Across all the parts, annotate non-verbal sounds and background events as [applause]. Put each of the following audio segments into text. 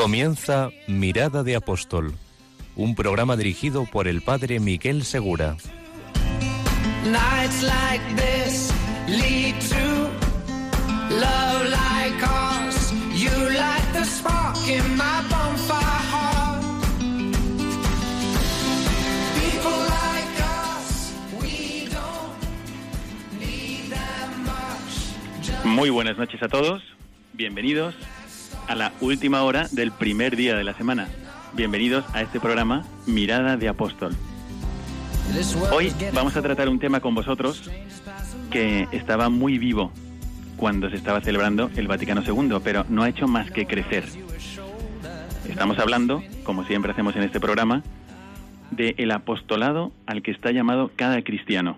Comienza Mirada de Apóstol, un programa dirigido por el padre Miguel Segura. Nights like this lead to love like ours. You light the spark in my bonfire heart. People like us, we don't need that much. Muy buenas noches a todos, bienvenidos a la última hora del primer día de la semana. Bienvenidos a este programa Mirada de Apóstol. Hoy vamos a tratar un tema con vosotros que estaba muy vivo cuando se estaba celebrando el Vaticano II, pero no ha hecho más que crecer. Estamos hablando, como siempre hacemos en este programa, del apostolado al que está llamado cada cristiano.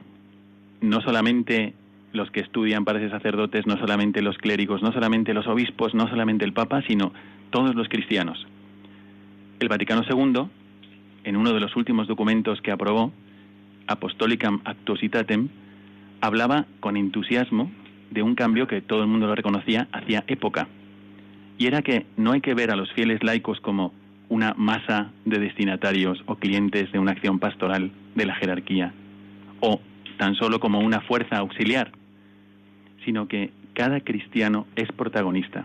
No solamente los que estudian para ser sacerdotes, no solamente los clérigos, no solamente los obispos, no solamente el Papa, sino todos los cristianos. El Vaticano II, en uno de los últimos documentos que aprobó, Apostolicam Actuositatem, hablaba con entusiasmo de un cambio que todo el mundo lo reconocía hacía época. Y era que no hay que ver a los fieles laicos como una masa de destinatarios o clientes de una acción pastoral de la jerarquía, o tan solo como una fuerza auxiliar, sino que cada cristiano es protagonista.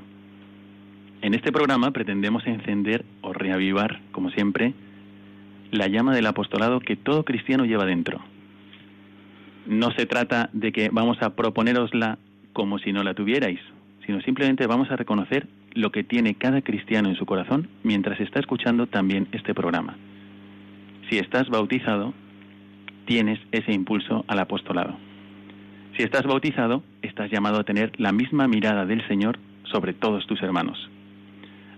En este programa pretendemos encender o reavivar, como siempre, la llama del apostolado que todo cristiano lleva dentro. No se trata de que vamos a proponerosla como si no la tuvierais, sino simplemente vamos a reconocer lo que tiene cada cristiano en su corazón mientras está escuchando también este programa. Si estás bautizado, tienes ese impulso al apostolado. Si estás bautizado, estás llamado a tener la misma mirada del Señor sobre todos tus hermanos.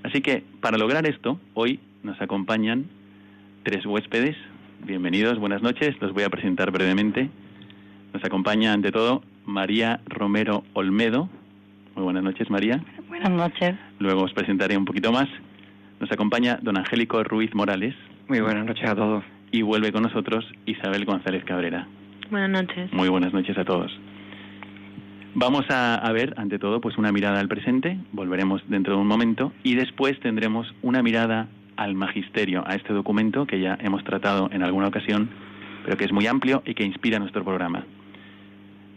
Así que, para lograr esto, hoy nos acompañan tres huéspedes. Bienvenidos, buenas noches. Los voy a presentar brevemente. Nos acompaña, ante todo, María Romero Olmedo. Muy buenas noches, María. Buenas noches. Luego os presentaré un poquito más. Nos acompaña don Angélico Ruiz Morales Muy buenas noches a todos. y vuelve con nosotros Isabel González Cabrera. Buenas noches. Muy buenas noches a todos. Vamos a, ver, ante todo, pues una mirada al presente, volveremos dentro de un momento, y después tendremos una mirada al magisterio, a este documento que ya hemos tratado en alguna ocasión, pero que es muy amplio y que inspira nuestro programa.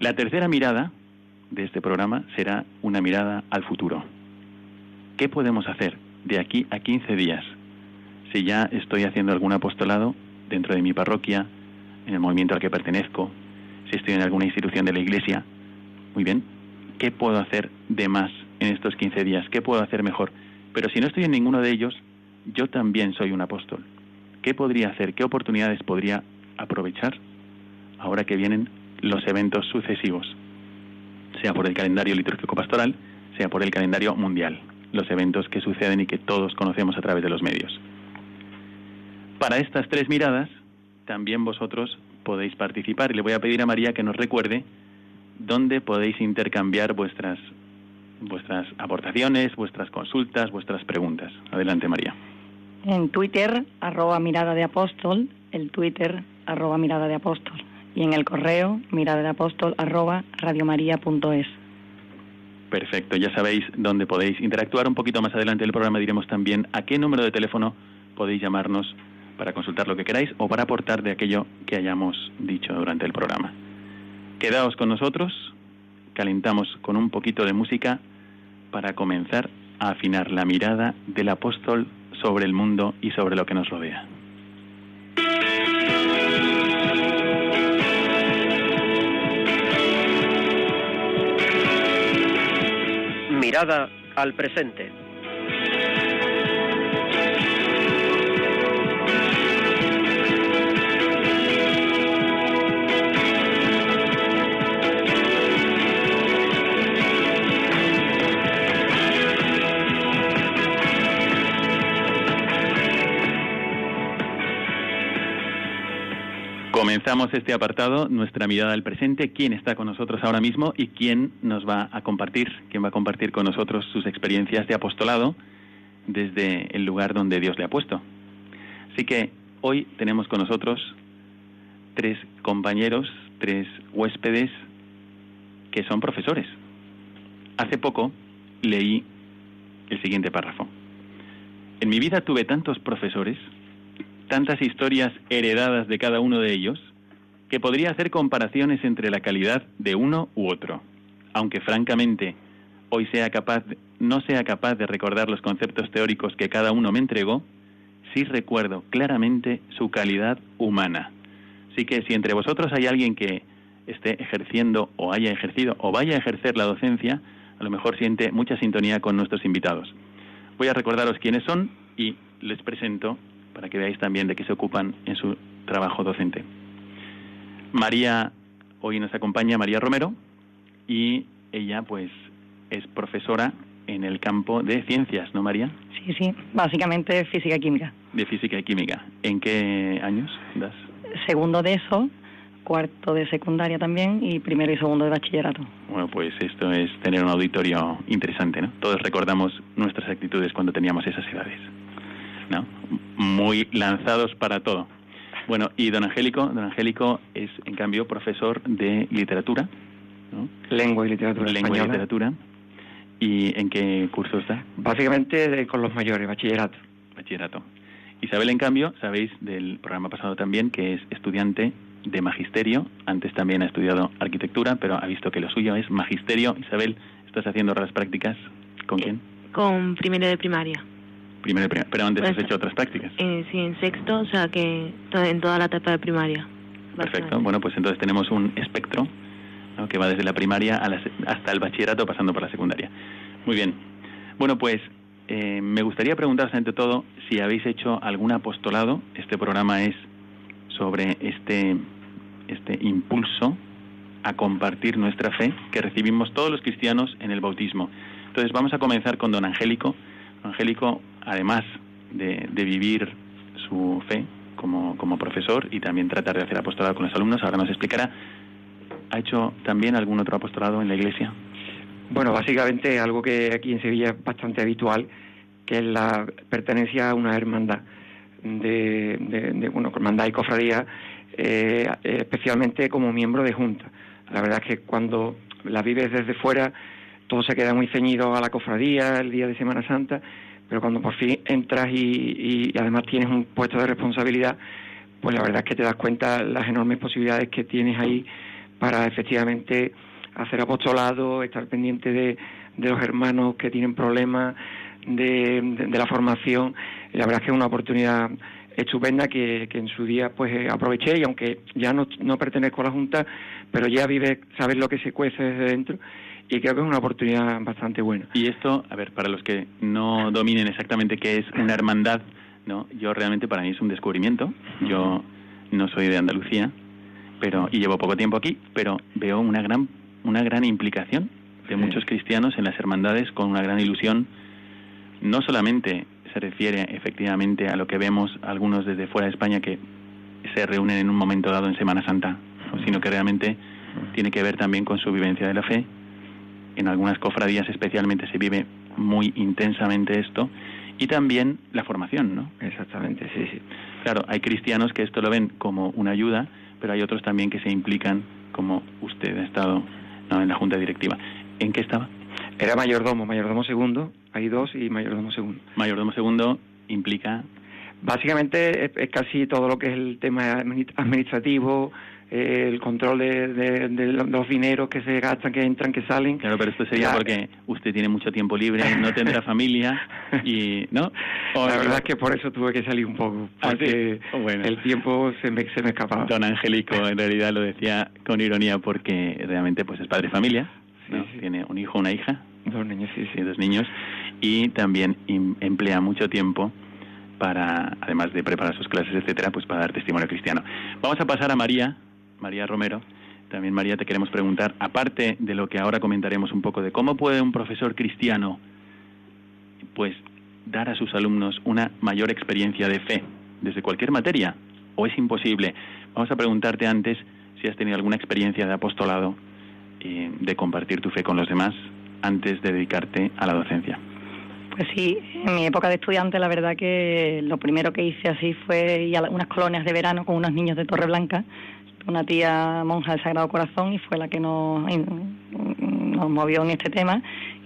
La tercera mirada de este programa será una mirada al futuro. ¿Qué podemos hacer de aquí a 15 días? Si ya estoy haciendo algún apostolado dentro de mi parroquia, en el movimiento al que pertenezco, si estoy en alguna institución de la Iglesia, muy bien, ¿qué puedo hacer de más en estos 15 días? ¿Qué puedo hacer mejor? Pero si no estoy en ninguno de ellos, yo también soy un apóstol. ¿Qué podría hacer? ¿Qué oportunidades podría aprovechar ahora que vienen los eventos sucesivos? Sea por el calendario litúrgico pastoral, sea por el calendario mundial, los eventos que suceden y que todos conocemos a través de los medios. Para estas tres miradas, también vosotros podéis participar y le voy a pedir a María que nos recuerde dónde podéis intercambiar vuestras vuestras aportaciones, vuestras consultas, vuestras preguntas. Adelante, María. En Twitter, arroba mirada de apóstol, el Twitter, arroba mirada de apóstol. Y en el correo, mirada de apóstol, arroba radiomaria.es. Perfecto, ya sabéis dónde podéis interactuar. Un poquito más adelante del programa diremos también a qué número de teléfono podéis llamarnos para consultar lo que queráis o para aportar de aquello que hayamos dicho durante el programa. Quedaos con nosotros, calentamos con un poquito de música para comenzar a afinar la mirada del apóstol sobre el mundo y sobre lo que nos rodea. Mirada al presente. Comenzamos este apartado, nuestra mirada al presente, quién está con nosotros ahora mismo y quién nos va a compartir, quién va a compartir con nosotros sus experiencias de apostolado desde el lugar donde Dios le ha puesto. Así que hoy tenemos con nosotros tres compañeros, tres huéspedes que son profesores. Hace poco leí el siguiente párrafo. En mi vida tuve tantos profesores, tantas historias heredadas de cada uno de ellos, que podría hacer comparaciones entre la calidad de uno u otro, aunque francamente hoy sea capaz, no sea capaz de recordar los conceptos teóricos que cada uno me entregó, sí recuerdo claramente su calidad humana. Así que si entre vosotros hay alguien que esté ejerciendo o haya ejercido o vaya a ejercer la docencia, a lo mejor siente mucha sintonía con nuestros invitados. Voy a recordaros quiénes son y les presento para que veáis también de qué se ocupan en su trabajo docente. María, hoy nos acompaña María Romero y ella pues es profesora en el campo de ciencias, ¿no María? Sí, sí, básicamente física y química. De física y química. ¿En qué años das? Segundo de eso, cuarto de secundaria también y primero y segundo de bachillerato. Bueno, pues esto es tener un auditorio interesante, ¿no? Todos recordamos nuestras actitudes cuando teníamos esas edades, ¿no? Muy lanzados para todo. Bueno, y don Angélico, don Angélico es en cambio profesor de literatura, ¿no? Lengua y literatura Lengua y española. literatura. ¿Y en qué curso está? Básicamente de- con los mayores, bachillerato. Bachillerato. Isabel, en cambio, sabéis del programa pasado también que es estudiante de magisterio. Antes también ha estudiado arquitectura, pero ha visto que lo suyo es magisterio. Isabel, ¿estás haciendo las prácticas con quién? Con primero de primaria. Primero, de primaria. pero antes has Pues- hecho otras prácticas. Eh, sí, en sexto, o sea que en toda la etapa de primaria. Perfecto. Bueno, pues entonces tenemos un espectro ¿no? que va desde la primaria a la hasta el bachillerato, pasando por la secundaria. Muy bien. Bueno, pues eh, me gustaría preguntaros ante todo si habéis hecho algún apostolado. Este programa es sobre este, este impulso a compartir nuestra fe que recibimos todos los cristianos en el bautismo. Entonces vamos a comenzar con don Angélico. Angélico, además de, de vivir su fe como, profesor y también tratar de hacer apostolado con los alumnos, ahora nos explicará, ¿ha hecho también algún otro apostolado en la iglesia? Bueno, básicamente algo que aquí en Sevilla es bastante habitual, que es la pertenencia a una hermandad de, de, de, bueno, hermandad y cofradía, eh, especialmente como miembro de junta. La verdad es que cuando la vives desde fuera, todo se queda muy ceñido a la cofradía, el día de Semana Santa, pero cuando por fin entras y, y- además tienes un puesto de responsabilidad, pues la verdad es que te das cuenta las enormes posibilidades que tienes ahí para efectivamente hacer apostolado, estar pendiente de, de los hermanos que tienen problemas, de, la formación. La verdad es que es una oportunidad estupenda que, que en su día pues eh, aproveché y aunque ya no, no pertenezco a la Junta, pero ya vives, sabes lo que se cuece desde dentro y creo que es una oportunidad bastante buena. Y esto, a ver, para los que no dominen exactamente qué es una hermandad, no, yo realmente para mí es un descubrimiento. Yo no soy de Andalucía, pero y llevo poco tiempo aquí, pero veo una gran una gran implicación de Sí. muchos cristianos en las hermandades con una gran ilusión. No solamente se refiere efectivamente a lo que vemos algunos desde fuera de España que se reúnen en un momento dado en Semana Santa, sino que realmente tiene que ver también con su vivencia de la fe. En algunas cofradías especialmente se vive muy intensamente esto y también la formación, ¿no? Exactamente, sí, sí. Claro, hay cristianos que esto lo ven como una ayuda, pero hay otros también que se implican, como usted ha estado ¿no? en la junta directiva. ¿En qué estaba? Era mayordomo, mayordomo segundo, hay dos y mayordomo segundo. Mayordomo segundo implica Básicamente es, es casi todo lo que es el tema admini- administrativo, eh, el control de, de- de lo- los dineros que se gastan, que entran, que salen. Claro, pero esto sería Ya. porque usted tiene mucho tiempo libre, no tendrá [laughs] familia y ¿no? O- La verdad es que por eso tuve que salir un poco, ¿Ah, sí? porque Oh, bueno. el tiempo se me, se me escapaba. Don Angélico en realidad lo decía con ironía porque realmente pues es padre de familia, ¿no? Sí, tiene un hijo, una hija, Dos niños, sí, sí. sí, dos niños y también em- emplea mucho tiempo para, además de preparar sus clases, etcétera, pues para dar testimonio cristiano. Vamos a pasar a María, María Romero. También María te queremos preguntar, aparte de lo que ahora comentaremos un poco de cómo puede un profesor cristiano, pues dar a sus alumnos una mayor experiencia de fe desde cualquier materia, o es imposible? Vamos a preguntarte antes si has tenido alguna experiencia de apostolado, y de compartir tu fe con los demás antes de dedicarte a la docencia. Pues sí, en mi época de estudiante la verdad que lo primero que hice así fue ir a unas colonias de verano con unos niños de Torreblanca, una tía monja del Sagrado Corazón y fue la que nos, nos movió en este tema.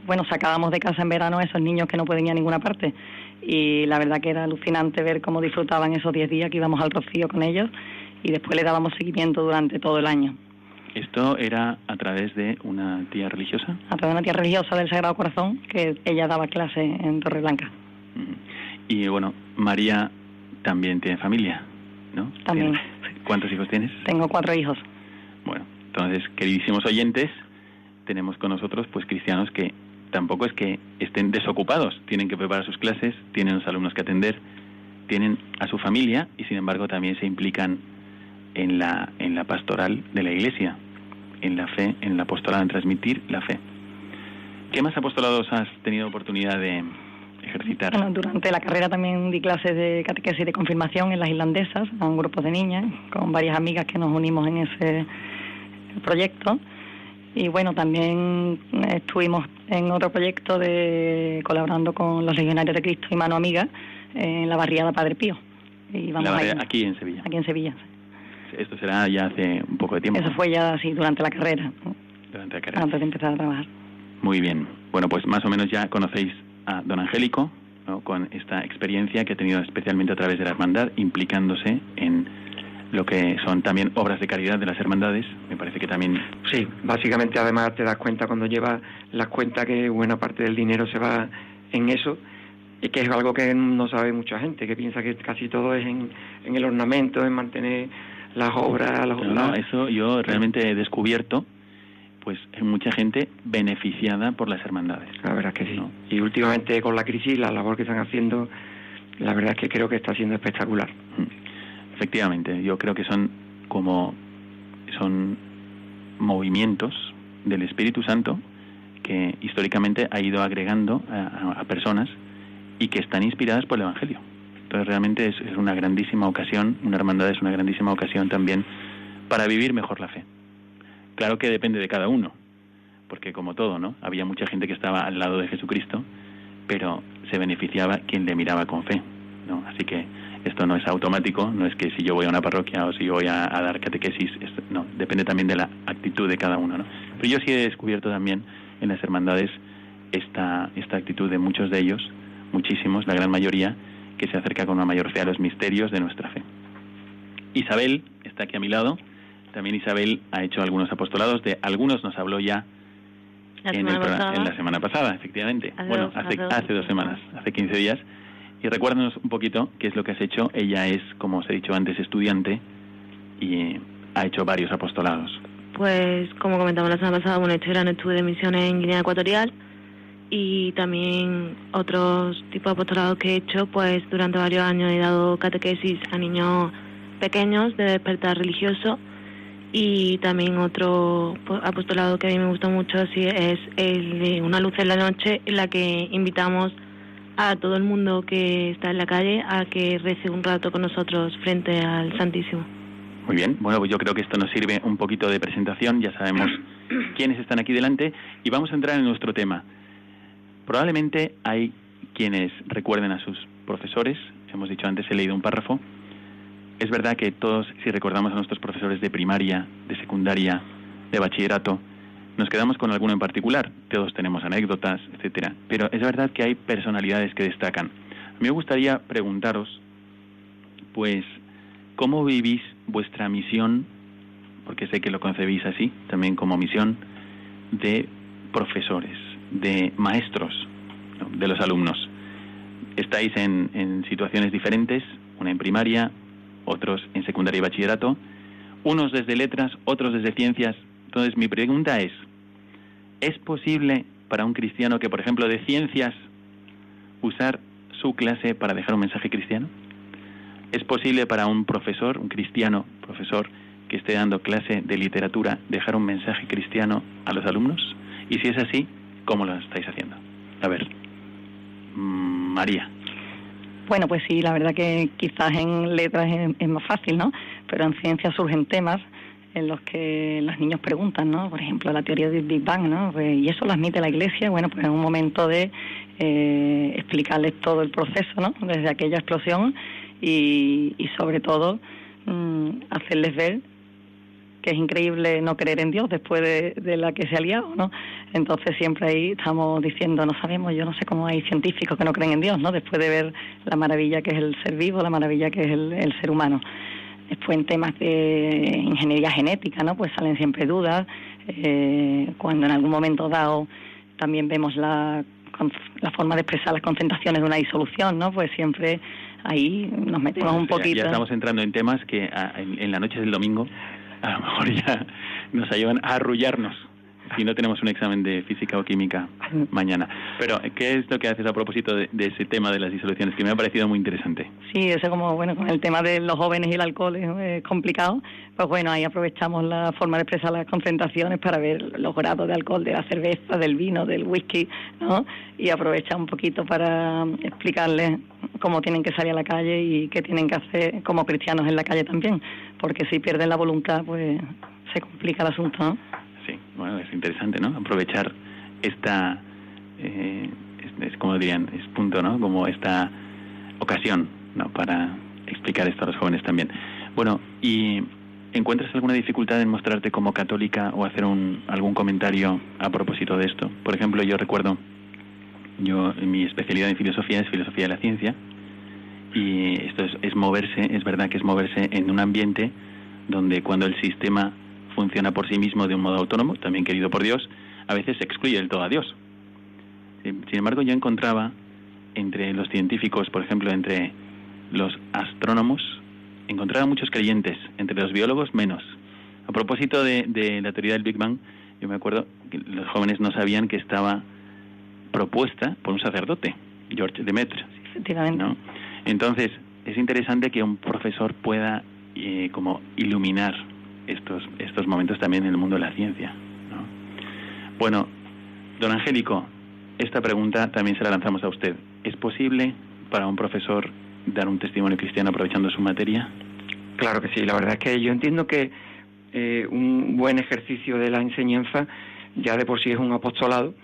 Bueno, sacábamos de casa en verano a esos niños que no pueden ir a ninguna parte y la verdad que era alucinante ver cómo disfrutaban esos 10 días que íbamos al Rocío con ellos y después le dábamos seguimiento durante todo el año. ¿Esto era a través de una tía religiosa? A través de una tía religiosa del Sagrado Corazón, que ella daba clase en Torreblanca. Y bueno, María también tiene familia, ¿no? También. ¿Cuántos hijos tienes? Tengo cuatro hijos. Bueno, entonces, queridísimos oyentes, tenemos con nosotros pues cristianos que tampoco es que estén desocupados, tienen que preparar sus clases, tienen los alumnos que atender, tienen a su familia y sin embargo también se implican en la, en la pastoral de la Iglesia en la fe, en la apostolado, en transmitir la fe. ¿Qué más apostolados has tenido oportunidad de ejercitar? Bueno, durante la carrera también di clases de catequesis de confirmación en las irlandesas a un grupo de niñas, con varias amigas que nos unimos en ese proyecto. Y bueno, también estuvimos en otro proyecto de colaborando con los legionarios de Cristo y Mano Amiga en la barriada Padre Pío. Y vamos aquí en Sevilla. Aquí en Sevilla. Esto será ya hace un poco de tiempo. Eso fue ya así durante la carrera. Durante la carrera. Antes de empezar a trabajar. Muy bien. Bueno, pues más o menos ya conocéis a don Angélico, con esta experiencia que ha tenido especialmente a través de la hermandad, implicándose en lo que son también obras de caridad de las hermandades. Me parece que también. Sí, básicamente además te das cuenta cuando llevas las cuentas que buena parte del dinero se va en eso y que es algo que no sabe mucha gente, que piensa que casi todo es en, en el ornamento, en mantener las obras. Las, no, eso yo realmente he descubierto pues mucha gente beneficiada por las hermandades. La verdad es que sí. Y últimamente con la crisis, la labor que están haciendo, la verdad es que creo que está siendo espectacular. Mm. Efectivamente, yo creo que son como son movimientos del Espíritu Santo que históricamente ha ido agregando a personas y que están inspiradas por el Evangelio. Entonces realmente es, una grandísima ocasión, una hermandad es una grandísima ocasión también para vivir mejor la fe. Claro que depende de cada uno, porque como todo, ¿no? Había mucha gente que estaba al lado de Jesucristo, pero se beneficiaba quien le miraba con fe, ¿no? Así que esto no es automático, no es que si yo voy a una parroquia o si yo voy a, dar catequesis, no, depende también de la actitud de cada uno, ¿no? Pero yo sí he descubierto también en las hermandades esta, esta actitud de muchos de ellos, muchísimos, la gran mayoría, que se acerca con una mayor fe a los misterios de nuestra fe. Isabel está aquí a mi lado. También Isabel ha hecho algunos apostolados, de algunos nos habló ya en, la semana pasada, efectivamente. bueno, hace, hace, dos semanas, hace 15 días. Y recuérdanos un poquito qué es lo que has hecho. Ella es, como os he dicho antes, estudiante y ha hecho varios apostolados. Pues, como comentamos la semana pasada, bueno, este gran estudio de misiones en Guinea Ecuatorial y también otros tipos de apostolados que he hecho, pues durante varios años he dado catequesis a niños pequeños de despertar religioso y también otro apostolado que a mí me gusta mucho así es el de Una luz en la noche en la que invitamos a todo el mundo que está en la calle a que rece un rato con nosotros frente al Santísimo. Muy bien, bueno, pues yo creo que esto nos sirve un poquito de presentación, ya sabemos [coughs] quiénes están aquí delante y vamos a entrar en nuestro tema. Probablemente hay quienes recuerden a sus profesores, hemos dicho antes, he leído un párrafo. Es verdad que todos, si recordamos a nuestros profesores de primaria, de secundaria, de bachillerato, nos quedamos con alguno en particular. Todos tenemos anécdotas, etcétera. Pero es verdad que hay personalidades que destacan. A mí me gustaría preguntaros, pues, ¿cómo vivís vuestra misión? Porque sé que lo concebís así, también como misión de profesores de maestros de los alumnos. Estáis en, situaciones diferentes, una en primaria, otros en secundaria y bachillerato, unos desde letras, otros desde ciencias. Entonces mi pregunta es, ¿es posible para un cristiano que, por ejemplo, de ciencias, usar su clase para dejar un mensaje cristiano? ¿Es posible para un profesor, un cristiano profesor, que esté dando clase de literatura, dejar un mensaje cristiano a los alumnos? Y si es así, ¿Cómo lo estáis haciendo? A ver, mm, María. Bueno, pues sí, la verdad que quizás en letras es, más fácil, ¿no? Pero en ciencia surgen temas en los que los niños preguntan, ¿no? Por ejemplo, la teoría del Big Bang, ¿no? Pues, y eso lo admite la Iglesia, bueno, pues en un momento de eh, explicarles todo el proceso, ¿no? Desde aquella explosión y, y sobre todo mm, hacerles ver que es increíble no creer en Dios después de, la que se ha liado, ¿no? Entonces siempre ahí estamos diciendo, no sabemos, yo no sé cómo hay científicos que no creen en Dios, ¿no? Después de ver la maravilla que es el ser vivo, la maravilla que es el, ser humano. Después en temas de ingeniería genética, ¿no? Pues salen siempre dudas. Eh, cuando en algún momento dado también vemos la, la forma de expresar las concentraciones de una disolución, ¿no? Pues siempre ahí nos metemos un poquito. Ya, estamos entrando en temas que en, en la noche del domingo a lo mejor ya nos ayudan a arrullarnos si no tenemos un examen de física o química mañana. Pero, ¿qué es lo que haces a propósito de, ese tema de las disoluciones? Que me ha parecido muy interesante. Sí, eso como, bueno, con el tema de los jóvenes y el alcohol es complicado. Pues bueno, ahí aprovechamos la forma de expresar las concentraciones para ver los grados de alcohol de la cerveza, del vino, del whisky, ¿no? Y aprovecha un poquito para explicarles cómo tienen que salir a la calle y qué tienen que hacer como cristianos en la calle también. Porque si pierden la voluntad, pues se complica el asunto, ¿no? Bueno, es interesante, ¿no? Aprovechar esta, eh, es, como dirían, es punto, ¿no? Como esta ocasión, ¿no? Para explicar esto a los jóvenes también. Bueno, ¿y encuentras alguna dificultad en mostrarte como católica o hacer un, algún comentario a propósito de esto? Por ejemplo, yo recuerdo, yo mi especialidad en filosofía es filosofía de la ciencia y esto es, es moverse, es verdad que es moverse en un ambiente donde cuando el sistema funciona por sí mismo de un modo autónomo, también querido por Dios, a veces excluye del todo a Dios. Sin embargo, yo encontraba entre los científicos, por ejemplo, entre los astrónomos, encontraba muchos creyentes, entre los biólogos menos. A propósito de, la teoría del Big Bang, yo me acuerdo que los jóvenes no sabían que estaba propuesta por un sacerdote, George Demetre. Efectivamente. Entonces, es interesante que un profesor pueda eh, como iluminar estos, estos momentos también en el mundo de la ciencia. Bueno, don Angélico, esta pregunta también se la lanzamos a usted. ¿Es posible para un profesor dar un testimonio cristiano aprovechando su materia? Claro que sí, la verdad es que yo entiendo que eh, un buen ejercicio de la enseñanza ya de por sí es un apostolado,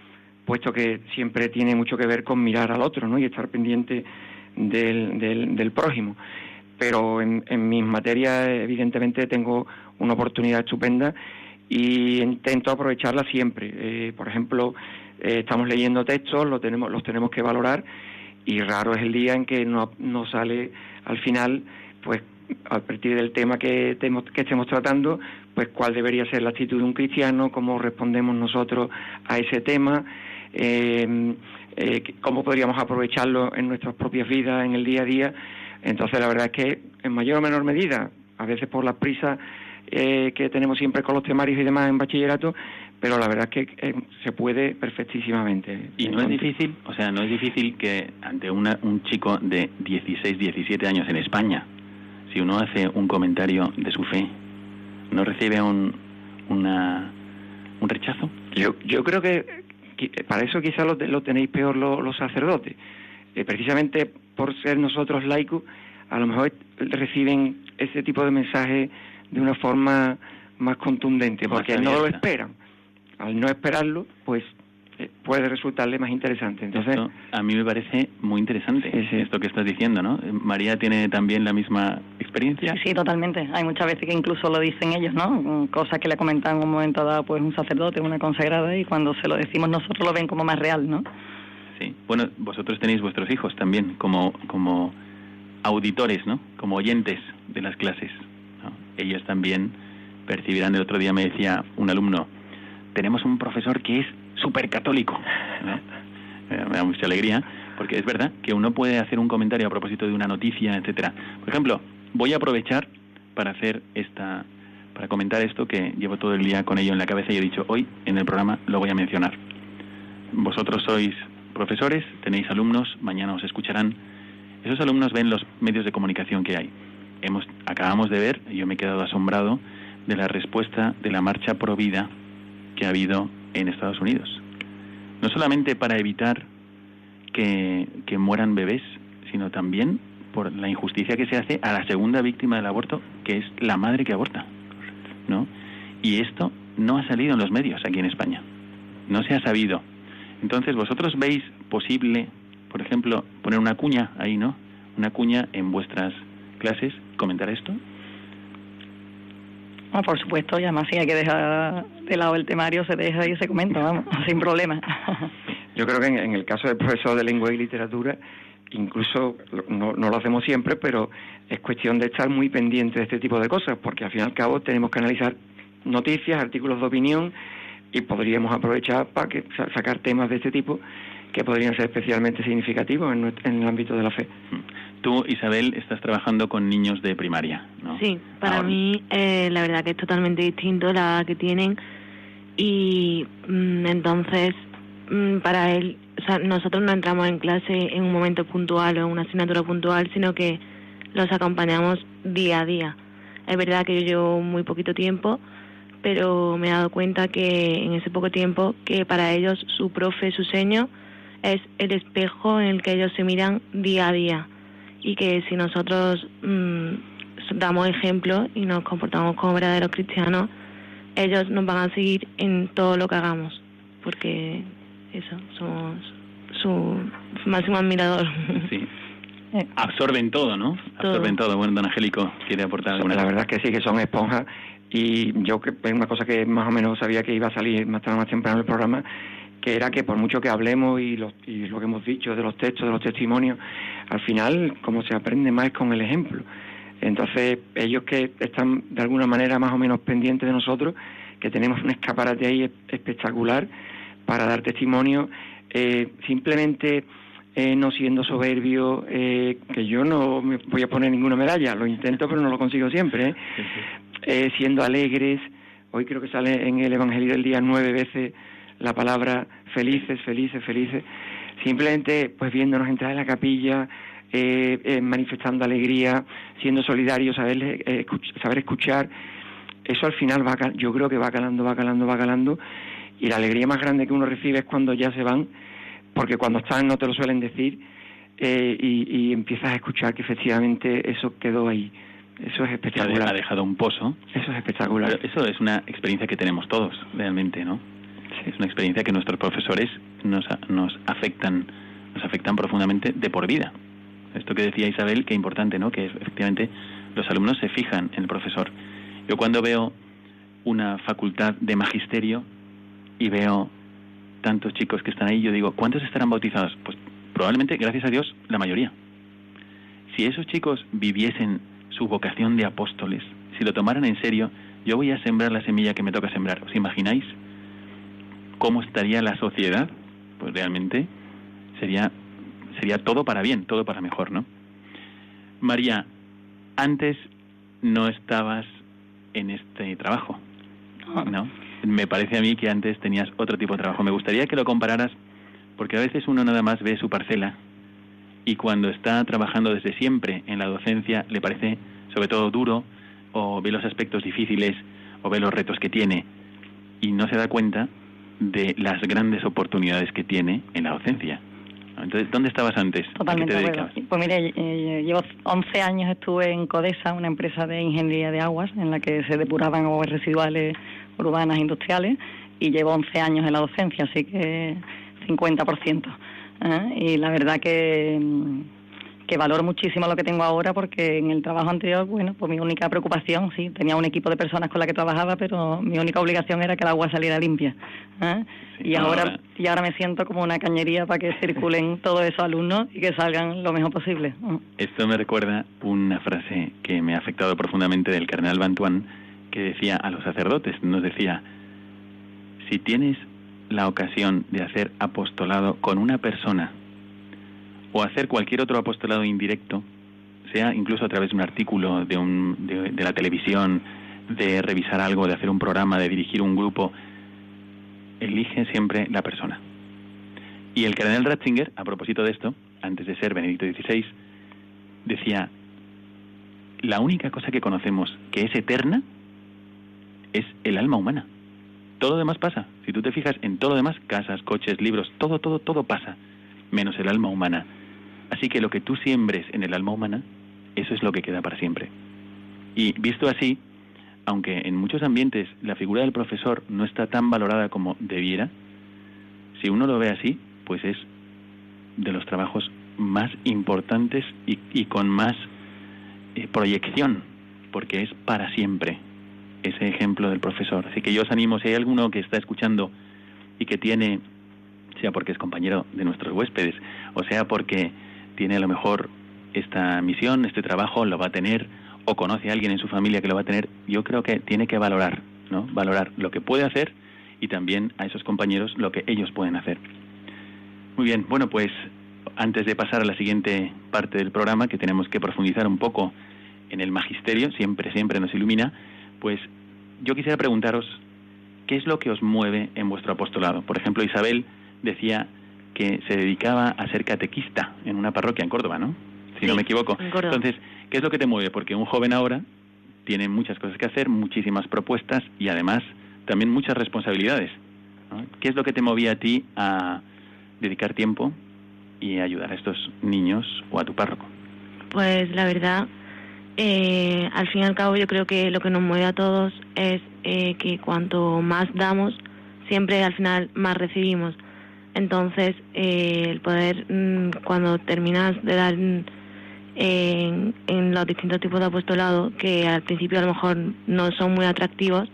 puesto que siempre tiene mucho que ver con mirar al otro ¿no? y estar pendiente del, del, del prójimo pero en, mis materias evidentemente tengo una oportunidad estupenda y intento aprovecharla siempre. Eh, por ejemplo, eh, estamos leyendo textos, lo tenemos, los tenemos que valorar y raro es el día en que no, no sale al final, pues a partir del tema que, que estemos tratando, pues cuál debería ser la actitud de un cristiano, cómo respondemos nosotros a ese tema, eh, cómo podríamos aprovecharlo en nuestras propias vidas, en el día a día. Entonces, la verdad es que en mayor o menor medida, a veces por las prisas eh, que tenemos siempre con los temarios y demás en bachillerato, pero la verdad es que eh, se puede perfectísimamente. Y no es difícil, o sea, no es difícil que ante una, un chico de 16, 17 años en España, si uno hace un comentario de su fe, ¿no recibe un, una, un rechazo? Yo, yo creo que, para eso quizás lo, lo tenéis peor los sacerdotes. Eh, precisamente por ser nosotros laicos, a lo mejor reciben ese tipo de mensaje de una forma más contundente, porque no lo esperan. Al no esperarlo, pues eh, puede resultarle más interesante. Entonces, a mí me parece muy interesante esto que estás diciendo, ¿no? María tiene también la misma experiencia. Sí, totalmente. Hay muchas veces que incluso lo dicen ellos, ¿no? Cosas que le comentan en un momento dado, pues un sacerdote, una consagrada, y cuando se lo decimos nosotros lo ven como más real, ¿no? Bueno, vosotros tenéis vuestros hijos también como, como auditores, ¿no? Como oyentes de las clases. Ellos también percibirán. El otro día me decía un alumno, tenemos un profesor que es súper católico. [laughs] Me da mucha alegría, porque es verdad que uno puede hacer un comentario a propósito de una noticia, etcétera. Por ejemplo, voy a aprovechar para hacer esta para comentar esto que llevo todo el día con ello en la cabeza y he dicho hoy en el programa lo voy a mencionar. Vosotros sois profesores, tenéis alumnos, mañana os escucharán. Esos alumnos ven los medios de comunicación que hay. Hemos, acabamos de ver, yo me he quedado asombrado, de la respuesta de la marcha pro vida que ha habido en Estados Unidos. No solamente para evitar que, que mueran bebés, sino también por la injusticia que se hace a la segunda víctima del aborto, que es la madre que aborta. ¿no? Y esto no ha salido en los medios aquí en España. No se ha sabido. Entonces, ¿vosotros veis posible, por ejemplo, poner una cuña ahí, ¿no? Una cuña en vuestras clases, comentar esto? Ah, por supuesto, y además si hay que dejar de lado el temario, se deja y se comenta, vamos, [laughs] sin problema. [laughs] Yo creo que en, el caso del profesor de lengua y literatura, incluso no, no, lo hacemos siempre, pero es cuestión de estar muy pendiente de este tipo de cosas, porque al fin y al cabo tenemos que analizar noticias, artículos de opinión y podríamos aprovechar para que, sacar temas de este tipo que podrían ser especialmente significativos en, en el ámbito de la fe. Tú, Isabel, estás trabajando con niños de primaria, ¿no? Sí, para mí eh, la verdad que es totalmente distinto la que tienen y mm, entonces mm, para él, o sea, nosotros no entramos en clase en un momento puntual o en una asignatura puntual, sino que los acompañamos día a día. Es verdad que yo llevo muy poquito tiempo, pero me he dado cuenta que en ese poco tiempo que para ellos su profe, su seño, es el espejo en el que ellos se miran día a día y que si nosotros mm, damos ejemplo y nos comportamos como verdaderos cristianos, ellos nos van a seguir en todo lo que hagamos, porque eso, somos su máximo admirador. [laughs] Sí. Absorben todo, ¿no? Absorben todo. Bueno, don Angélico, ¿quiere aportar alguna La verdad es que sí, que son esponjas y yo que es una cosa que más o menos sabía que iba a salir más tarde más temprano el programa que era que por mucho que hablemos y, lo que hemos dicho de los textos, de los testimonios, al final como se aprende más es con el ejemplo. Entonces ellos que están de alguna manera más o menos pendientes de nosotros, que tenemos un escaparate ahí espectacular para dar testimonio, eh, simplemente eh, no siendo soberbio, eh, que yo no me voy a poner ninguna medalla, lo intento pero no lo consigo siempre, siendo alegres, hoy creo que sale en el Evangelio del día nueve veces la palabra felices, felices, felices, simplemente pues viéndonos entrar en la capilla, eh, eh, manifestando alegría, siendo solidarios, saber, eh, saber escuchar, eso al final va, yo creo que va calando, va calando, va calando, y la alegría más grande que uno recibe es cuando ya se van, porque cuando están no te lo suelen decir, y, y empiezas a escuchar que efectivamente eso quedó ahí. Eso es espectacular. Ha dejado un pozo. Eso es espectacular. eso es una experiencia que tenemos todos, realmente, ¿no? es una experiencia que nuestros profesores nos, nos afectan nos afectan profundamente de por vida. Esto que decía Isabel, que importante, ¿no? Que efectivamente los alumnos se fijan en el profesor. Yo cuando veo una facultad de magisterio y veo tantos chicos que están ahí, yo digo, ¿cuántos estarán bautizados? Pues probablemente, gracias a Dios, la mayoría. Si esos chicos viviesen su vocación de apóstoles, si lo tomaran en serio, yo voy a sembrar la semilla que me toca sembrar. ¿Os imagináis? cómo estaría la sociedad, pues realmente sería, sería todo para bien, todo para mejor, ¿no? María, antes no estabas en este trabajo, ¿no? Me parece a mí que antes tenías otro tipo de trabajo. Me gustaría que lo compararas, porque a veces uno nada más ve su parcela y cuando está trabajando desde siempre en la docencia le parece sobre todo duro o ve los aspectos difíciles o ve los retos que tiene y no se da cuenta de las grandes oportunidades que tiene en la docencia. Entonces, ¿dónde estabas antes? Totalmente. Pues mire, eh, llevo 11 años estuve en Codesa, una empresa de ingeniería de aguas en la que se depuraban aguas residuales urbanas e industriales y llevo 11 años en la docencia, así que 50%. ¿Eh? Y la verdad que mm, que valoro muchísimo lo que tengo ahora porque en el trabajo anterior, bueno, pues mi única preocupación, sí, tenía un equipo de personas con la que trabajaba, pero mi única obligación era que el agua saliera limpia. ¿eh? y ahora, y ahora me siento como una cañería para que circulen todos esos alumnos y que salgan lo mejor posible. Esto me recuerda una frase que me ha afectado profundamente del cardenal Bantuán, que decía a los sacerdotes, nos decía, si tienes la ocasión de hacer apostolado con una persona o hacer cualquier otro apostolado indirecto, sea incluso a través de un artículo, de, un, de, la televisión, de revisar algo, de hacer un programa, de dirigir un grupo, elige siempre la persona. Y el cardenal Ratzinger, a propósito de esto, antes de ser Benedicto XVI, decía, la única cosa que conocemos que es eterna es el alma humana. Todo lo demás pasa. Si tú te fijas en todo lo demás, casas, coches, libros, todo, todo, todo pasa, menos el alma humana Así que lo que tú siembres en el alma humana, eso es lo que queda para siempre. Y visto así, aunque en muchos ambientes la figura del profesor no está tan valorada como debiera, si uno lo ve así, pues es de los trabajos más importantes y, con más eh, proyección, porque es para siempre ese ejemplo del profesor. Así que yo os animo, si hay alguno que está escuchando y que tiene, sea porque es compañero de nuestros huéspedes, o sea porque tiene a lo mejor esta misión, este trabajo, lo va a tener, o conoce a alguien en su familia que lo va a tener, yo creo que tiene que valorar, ¿no? Valorar lo que puede hacer y también a esos compañeros lo que ellos pueden hacer. Muy bien, bueno, pues antes de pasar a la siguiente parte del programa, que tenemos que profundizar un poco en el magisterio, siempre, siempre nos ilumina, pues yo quisiera preguntaros, ¿qué es lo que os mueve en vuestro apostolado? Por ejemplo, Isabel decía que se dedicaba a ser catequista en una parroquia en Córdoba, ¿no? Si no me equivoco. Entonces, ¿qué es lo que te mueve? Porque un joven ahora tiene muchas cosas que hacer, muchísimas propuestas y además también muchas responsabilidades. ¿Qué es lo que te movía a ti a dedicar tiempo y ayudar a estos niños o a tu párroco? Pues la verdad, eh, al fin y al cabo yo creo que lo que nos mueve a todos es eh, que cuanto más damos, siempre al final más recibimos. Entonces, eh, el poder, mm, cuando terminas de dar mm, en, en, los distintos tipos de apostolado, que al principio a lo mejor no son muy atractivos,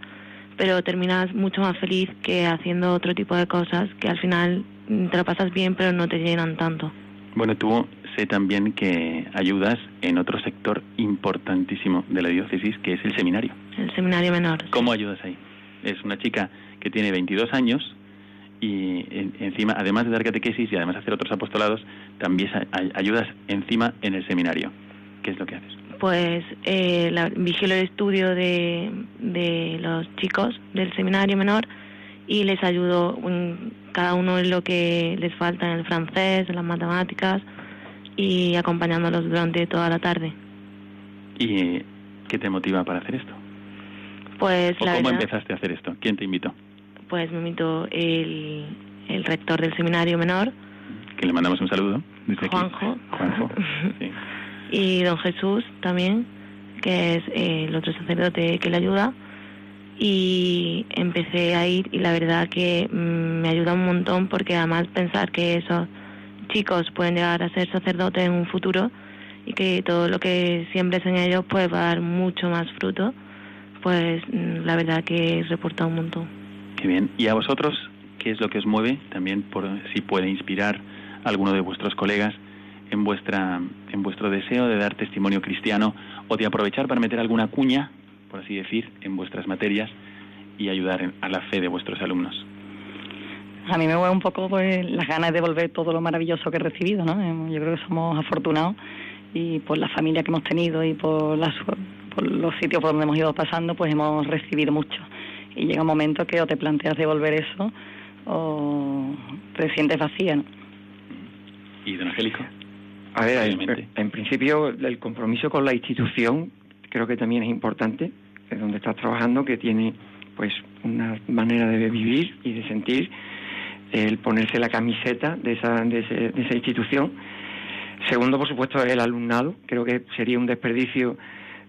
pero terminas mucho más feliz que haciendo otro tipo de cosas que al final te lo pasas bien, pero no te llenan tanto. Bueno, tú sé también que ayudas en otro sector importantísimo de la diócesis, que es el seminario. El seminario menor. ¿Cómo ayudas ahí? Es una chica que tiene 22 años y encima, además de dar catequesis y además de hacer otros apostolados, también ayudas encima en el seminario. ¿Qué es lo que haces? Pues eh, la, vigilo el estudio de, de los chicos del seminario menor y les ayudo cada uno en lo que les falta en el francés, en las matemáticas y acompañándolos durante toda la tarde. ¿Y qué te motiva para hacer esto? Pues ¿Cómo empezaste a hacer esto? ¿Quién te invitó? Pues me invitó el, el rector del seminario menor. Que le mandamos un saludo desde Juanjo. Juanjo. [laughs] y don Jesús también, que es el otro sacerdote que le ayuda y empecé a ir y la verdad que mm, me ayuda un montón porque además pensar que esos chicos pueden llegar a ser sacerdotes en un futuro y que todo lo que siembres en ellos puede dar mucho más fruto, pues mm, la verdad que reporta un montón. Qué bien. ¿Y a vosotros qué es lo que os mueve? También por si puede inspirar a alguno de vuestros colegas en vuestra en vuestro deseo de dar testimonio cristiano o de aprovechar para meter alguna cuña por así decir, en vuestras materias y ayudar a la fe de vuestros alumnos? A mí me mueve un poco pues, las ganas de devolver todo lo maravilloso que he recibido, ¿no? Eh, yo creo que somos afortunados y por la familia que hemos tenido y por, las, por los sitios por donde hemos ido pasando, pues hemos recibido mucho. Y llega un momento que o te planteas devolver eso o te sientes vacía, ¿no? ¿Y don Angélico? A ver, en, en, principio el compromiso con la institución creo que también es importante, es donde estás trabajando, que tiene pues una manera de vivir y de sentir, el ponerse la camiseta de esa, de, esa institución. Segundo, por supuesto, el alumnado. Creo que sería un desperdicio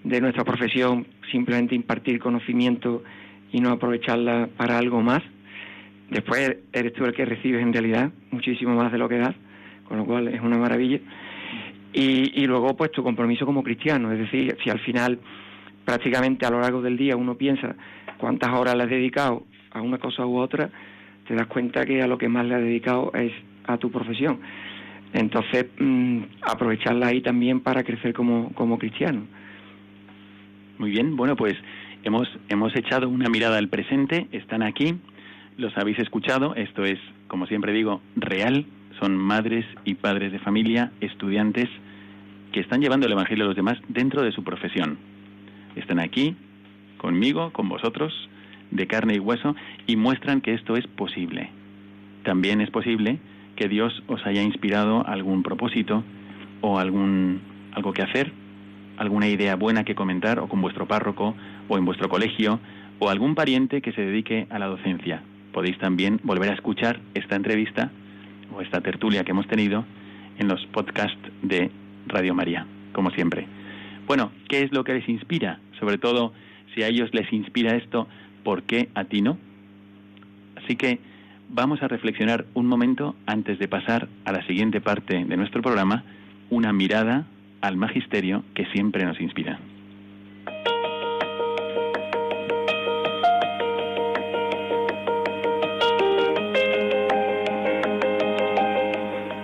de nuestra profesión simplemente impartir conocimiento y no aprovecharla para algo más. Después eres tú el que recibes en realidad muchísimo más de lo que das, con lo cual es una maravilla. Y, y luego, pues tu compromiso como cristiano, es decir, si al final prácticamente a lo largo del día uno piensa cuántas horas le has dedicado a una cosa u otra, te das cuenta que a lo que más le has dedicado es a tu profesión. Entonces, mm, aprovecharla ahí también para crecer como, como cristiano. Muy bien, bueno, pues hemos, hemos echado una mirada al presente, están aquí, los habéis escuchado, esto es, como siempre digo, real, son madres y padres de familia, estudiantes, que están llevando el Evangelio a los demás dentro de su profesión. Están aquí, conmigo, con vosotros, de carne y hueso, y muestran que esto es posible. También es posible que Dios os haya inspirado algún propósito o algún algo que hacer, alguna idea buena que comentar o con vuestro párroco o en vuestro colegio o algún pariente que se dedique a la docencia. Podéis también volver a escuchar esta entrevista o esta tertulia que hemos tenido en los podcasts de Radio María, como siempre. Bueno, ¿qué es lo que les inspira? Sobre todo, si a ellos les inspira esto, ¿por qué a ti no? Así que vamos a reflexionar un momento antes de pasar a la siguiente parte de nuestro programa, una mirada al magisterio que siempre nos inspira.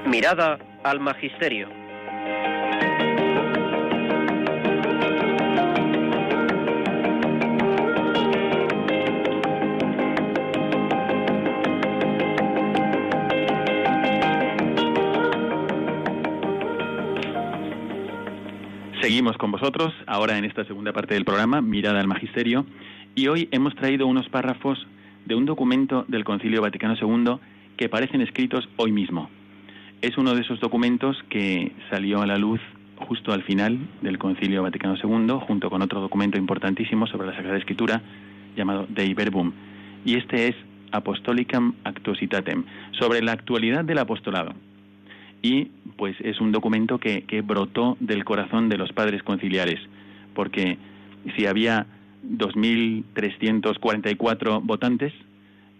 Mirada al magisterio. Seguimos con vosotros, ahora en esta segunda parte del programa, Mirada al Magisterio, y hoy hemos traído unos párrafos de un documento del Concilio Vaticano II que parecen escritos hoy mismo. Es uno de esos documentos que salió a la luz justo al final del Concilio Vaticano II, junto con otro documento importantísimo sobre la Sagrada Escritura llamado Dei Verbum, y este es Apostolicam Actuositatem, sobre la actualidad del apostolado y pues es un documento que, que brotó del corazón de los padres conciliares, porque si había 2.344 votantes,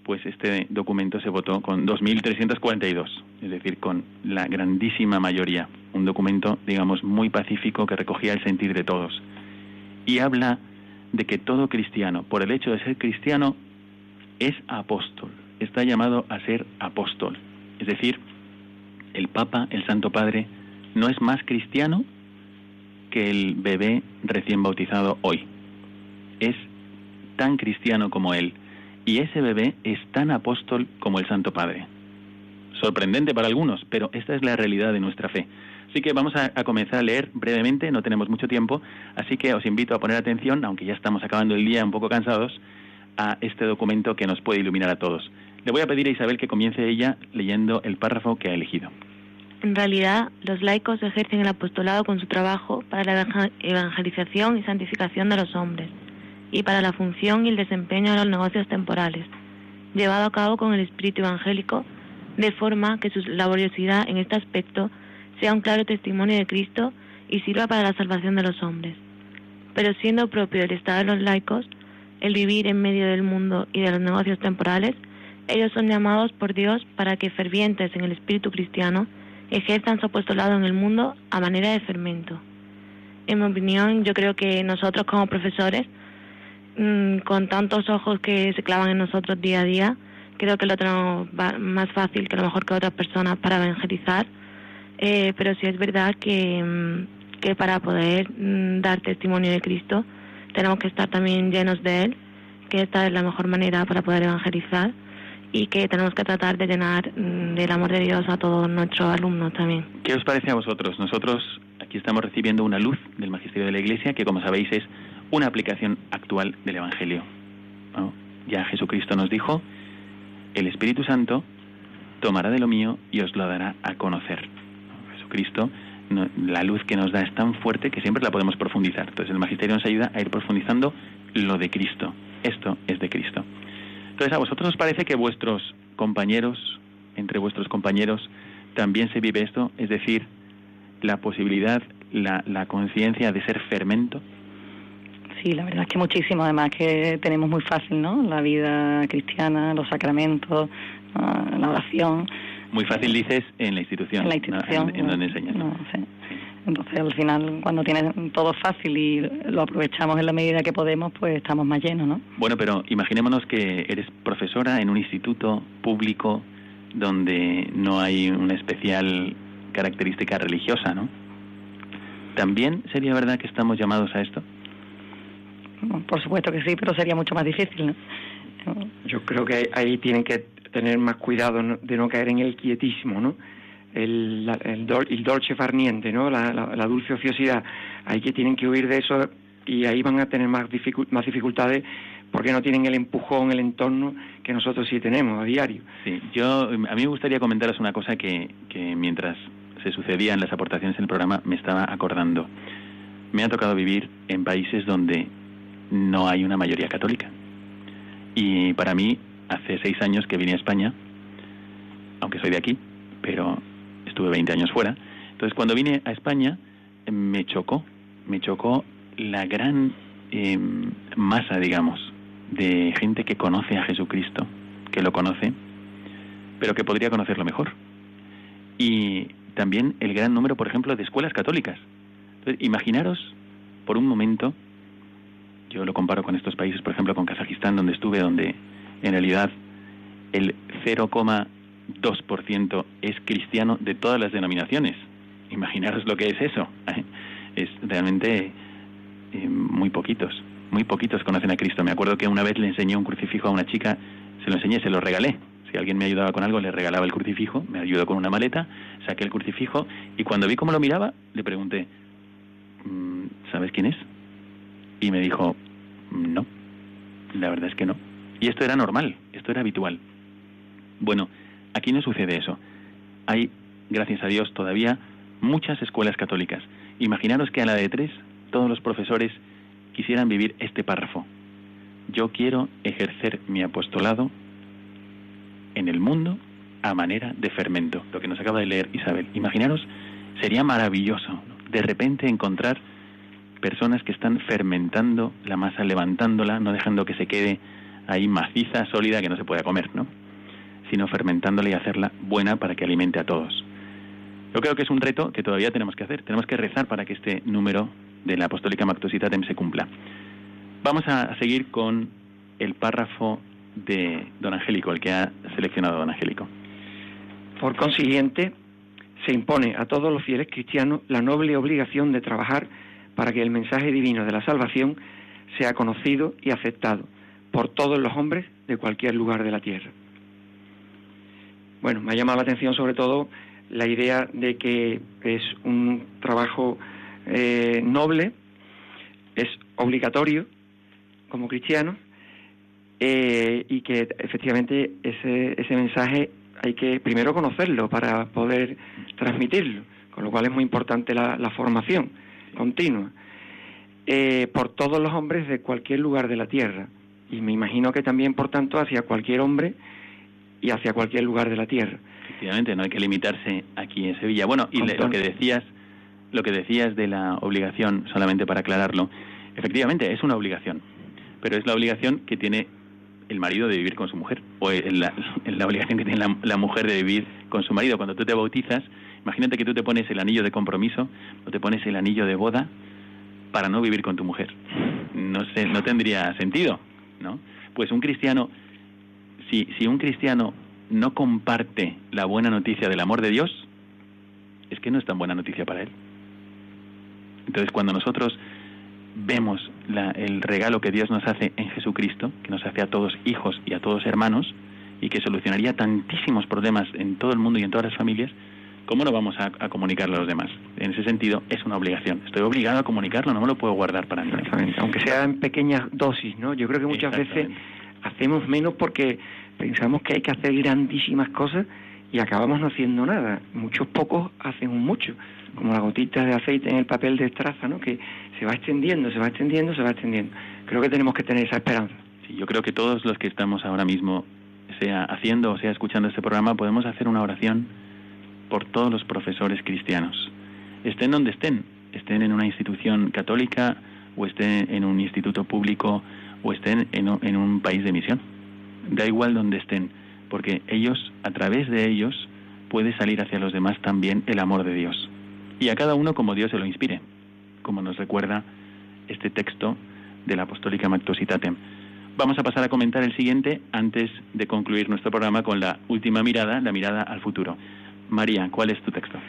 pues este documento se votó con 2.342, es decir, con la grandísima mayoría. Un documento, digamos, muy pacífico que recogía el sentir de todos. Y habla de que todo cristiano, por el hecho de ser cristiano, es apóstol, está llamado a ser apóstol. Es decir, el Papa, el Santo Padre, no es más cristiano que el bebé recién bautizado hoy. Es tan cristiano como él. Y ese bebé es tan apóstol como el Santo Padre. Sorprendente para algunos, pero esta es la realidad de nuestra fe. Así que vamos a, a, comenzar a leer brevemente, no tenemos mucho tiempo, así que os invito a poner atención, aunque ya estamos acabando el día un poco cansados, a este documento que nos puede iluminar a todos. Le voy a pedir a Isabel que comience ella leyendo el párrafo que ha elegido. En realidad, los laicos ejercen el apostolado con su trabajo para la evangelización y santificación de los hombres y para la función y el desempeño de los negocios temporales, llevado a cabo con el espíritu evangélico, de forma que su laboriosidad en este aspecto sea un claro testimonio de Cristo y sirva para la salvación de los hombres. Pero siendo propio del estado de los laicos, el vivir en medio del mundo y de los negocios temporales, ellos son llamados por Dios para que fervientes en el espíritu cristiano ejerzan su apostolado en el mundo a manera de fermento. En mi opinión, yo creo que nosotros como profesores, mmm, con tantos ojos que se clavan en nosotros día a día, creo que lo tenemos más fácil que a lo mejor que otras personas para evangelizar, eh, pero sí es verdad que, mmm, que para poder mmm, dar testimonio de Cristo tenemos que estar también llenos de Él, que esta es la mejor manera para poder evangelizar y que tenemos que tratar de llenar del amor de Dios a todos nuestros alumnos también. ¿Qué os parece a vosotros? Nosotros aquí estamos recibiendo una luz del magisterio de la Iglesia que, como sabéis, es una aplicación actual del Evangelio. Ya Jesucristo nos dijo, el Espíritu Santo tomará de lo mío y os lo dará a conocer. ¿no? Jesucristo, la luz que nos da es tan fuerte que siempre la podemos profundizar. Entonces el magisterio nos ayuda a ir profundizando lo de Cristo. Esto es de Cristo. Entonces, ¿a vosotros os parece que vuestros compañeros, entre vuestros compañeros, también se vive esto? Es decir, la posibilidad, la, la conciencia de ser fermento. Sí, la verdad es que muchísimo, además que tenemos muy fácil, ¿no? La vida cristiana, los sacramentos, uh, la oración. Muy fácil dices en la institución. En la institución. ¿no? En, en, donde enseñas. No, sí. Entonces, al final, cuando tienes todo fácil y lo aprovechamos en la medida que podemos, pues estamos más llenos, ¿no? Bueno, pero imaginémonos que eres profesora en un instituto público donde no hay una especial característica religiosa, ¿no? ¿También sería verdad que estamos llamados a esto? Por supuesto que sí, pero sería mucho más difícil, ¿no? Yo creo que ahí tienen que tener más cuidado de no caer en el quietísimo, ¿no? El, el, el dolce farniente, ¿no? La, la, dulce ociosidad. Hay que tienen que huir de eso y ahí van a tener más, dificu más dificultades porque no tienen el empujón, el entorno que nosotros sí tenemos a diario. Sí, yo a mí me gustaría comentaros una cosa que, que mientras se sucedían las aportaciones en el programa me estaba acordando. Me ha tocado vivir en países donde no hay una mayoría católica. Y para mí, hace seis años que vine a España, aunque soy de aquí, pero estuve 20 años fuera. Entonces, cuando vine a España, me chocó, me chocó la gran em, masa, digamos, de gente que conoce a Jesucristo, que lo conoce, pero que podría conocerlo mejor. Y también el gran número, por ejemplo, de escuelas católicas. Entonces, imaginaros por un momento, yo lo comparo con estos países, por ejemplo, con Kazajistán, donde estuve, donde en realidad el 0,2% es cristiano de todas las denominaciones. Imaginaros lo que es eso. [laughs] Es realmente eh, muy poquitos, muy poquitos conocen a Cristo. Me acuerdo que una vez le enseñé un crucifijo a una chica, se lo enseñé, se lo regalé. Si alguien me ayudaba con algo, le regalaba el crucifijo, me ayudó con una maleta, saqué el crucifijo y cuando vi cómo lo miraba, le pregunté, mm, ¿sabes quién es? Y me dijo, no, la verdad es que no. Y esto era normal, esto era habitual. Bueno, aquí no sucede eso. Hay, gracias a Dios, todavía muchas escuelas católicas. Imaginaros que a la de tres todos los profesores quisieran vivir este párrafo. Yo quiero ejercer mi apostolado en el mundo a manera de fermento, lo que nos acaba de leer Isabel. Imaginaros, sería maravilloso de repente encontrar personas que están fermentando la masa, levantándola, no dejando que se quede ahí maciza, sólida, que no se pueda comer, ¿no? Sino fermentándola y hacerla buena para que alimente a todos. Yo creo que es un reto que todavía tenemos que hacer. Tenemos que rezar para que este número de la Apostólica Mactositatem se cumpla. Vamos a seguir con el párrafo de don Angélico, el que ha seleccionado don Angélico. Por consiguiente, se impone a todos los fieles cristianos la noble obligación de trabajar para que el mensaje divino de la salvación sea conocido y aceptado por todos los hombres de cualquier lugar de la tierra. Bueno, me ha llamado la atención sobre todo la idea de que es un trabajo eh, noble, es obligatorio como cristiano eh, y que efectivamente ese, mensaje hay que primero conocerlo para poder transmitirlo, con lo cual es muy importante la formación continua, eh, por todos los hombres de cualquier lugar de la tierra. Y me imagino que también, por tanto, hacia cualquier hombre y hacia cualquier lugar de la tierra. Efectivamente, no hay que limitarse aquí en Sevilla. Bueno, y lo que decías, lo que decías de la obligación, solamente para aclararlo, efectivamente es una obligación, pero es la obligación que tiene el marido de vivir con su mujer, o la, la obligación que tiene la, la, mujer de vivir con su marido. Cuando tú te bautizas, Imagínate que tú te pones el anillo de compromiso o te pones el anillo de boda para no vivir con tu mujer. No sé, no tendría sentido, ¿no? Pues un cristiano, si, si un cristiano no comparte la buena noticia del amor de Dios, es que no es tan buena noticia para él. Entonces, cuando nosotros vemos la, el regalo que Dios nos hace en Jesucristo, que nos hace a todos hijos y a todos hermanos, y que solucionaría tantísimos problemas en todo el mundo y en todas las familias, ¿cómo no vamos a, comunicarlo a los demás? En ese sentido, es una obligación. Estoy obligado a comunicarlo, no me lo puedo guardar para mí. Aunque sea en pequeñas dosis, ¿no? Yo creo que muchas veces hacemos menos porque pensamos que hay que hacer grandísimas cosas y acabamos no haciendo nada. Muchos pocos hacen un mucho, como la gotita de aceite en el papel de estraza, ¿no? Que se va extendiendo, se va extendiendo, se va extendiendo. Creo que tenemos que tener esa esperanza. Sí, yo creo que todos los que estamos ahora mismo, sea haciendo o sea escuchando este programa, podemos hacer una oración por todos los profesores cristianos, estén donde estén, estén en una institución católica o estén en un instituto público o estén en, un país de misión. Da igual donde estén, porque ellos, a través de ellos, puede salir hacia los demás también el amor de Dios. Y a cada uno como Dios se lo inspire, como nos recuerda este texto de la Apostólica Mactositatem. Vamos a pasar a comentar el siguiente antes de concluir nuestro programa con la última mirada, la mirada al futuro. María, ¿cuál es tu texto?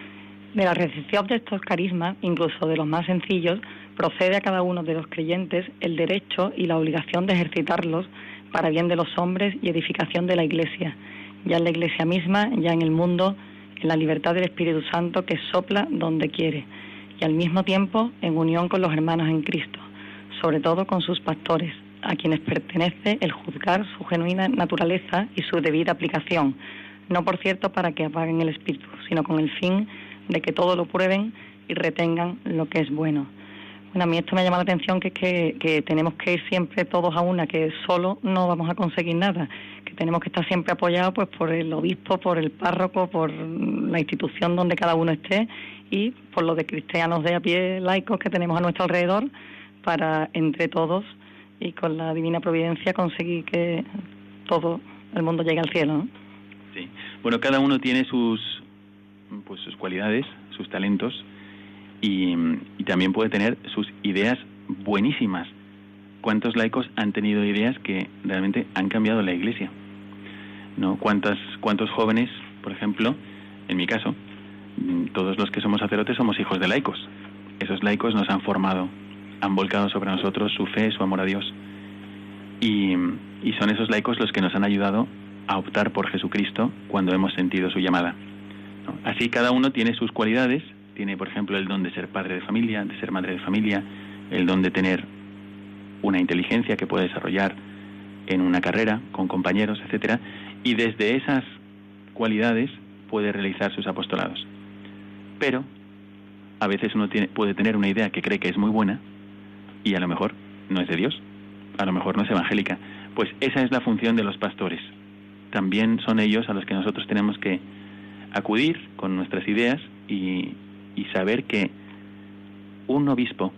De la recepción de estos carismas, incluso de los más sencillos, procede a cada uno de los creyentes el derecho y la obligación de ejercitarlos para bien de los hombres y edificación de la Iglesia, ya en la Iglesia misma, ya en el mundo, en la libertad del Espíritu Santo que sopla donde quiere, y al mismo tiempo en unión con los hermanos en Cristo, sobre todo con sus pastores, a quienes pertenece el juzgar su genuina naturaleza y su debida aplicación, no por cierto para que apaguen el espíritu, sino con el fin de que todo lo prueben y retengan lo que es bueno. Bueno, a mí esto me llama la atención que es que, que tenemos que ir siempre todos a una, que solo no vamos a conseguir nada, que tenemos que estar siempre apoyados pues por el obispo, por el párroco, por la institución donde cada uno esté y por los de cristianos de a pie laicos que tenemos a nuestro alrededor para entre todos y con la divina providencia conseguir que todo el mundo llegue al cielo. Sí. Bueno, cada uno tiene sus pues sus cualidades, sus talentos y, también puede tener sus ideas buenísimas. ¿Cuántos laicos han tenido ideas que realmente han cambiado la Iglesia? ¿No? ¿Cuántas, ¿Cuántos jóvenes, por ejemplo, en mi caso, mm, todos los que somos sacerdotes somos hijos de laicos? Esos laicos nos han formado, han volcado sobre nosotros su fe, su amor a Dios. Y, y son esos laicos los que nos han ayudado a optar por Jesucristo cuando hemos sentido su llamada. Así cada uno tiene sus cualidades, tiene por ejemplo el don de ser padre de familia, de ser madre de familia, el don de tener una inteligencia que puede desarrollar en una carrera con compañeros, etcétera, y desde esas cualidades puede realizar sus apostolados. Pero a veces uno tiene, puede tener una idea que cree que es muy buena y a lo mejor no es de Dios, a lo mejor no es evangélica. Pues esa es la función de los pastores. También son ellos a los que nosotros tenemos que acudir con nuestras ideas y, y saber que un obispo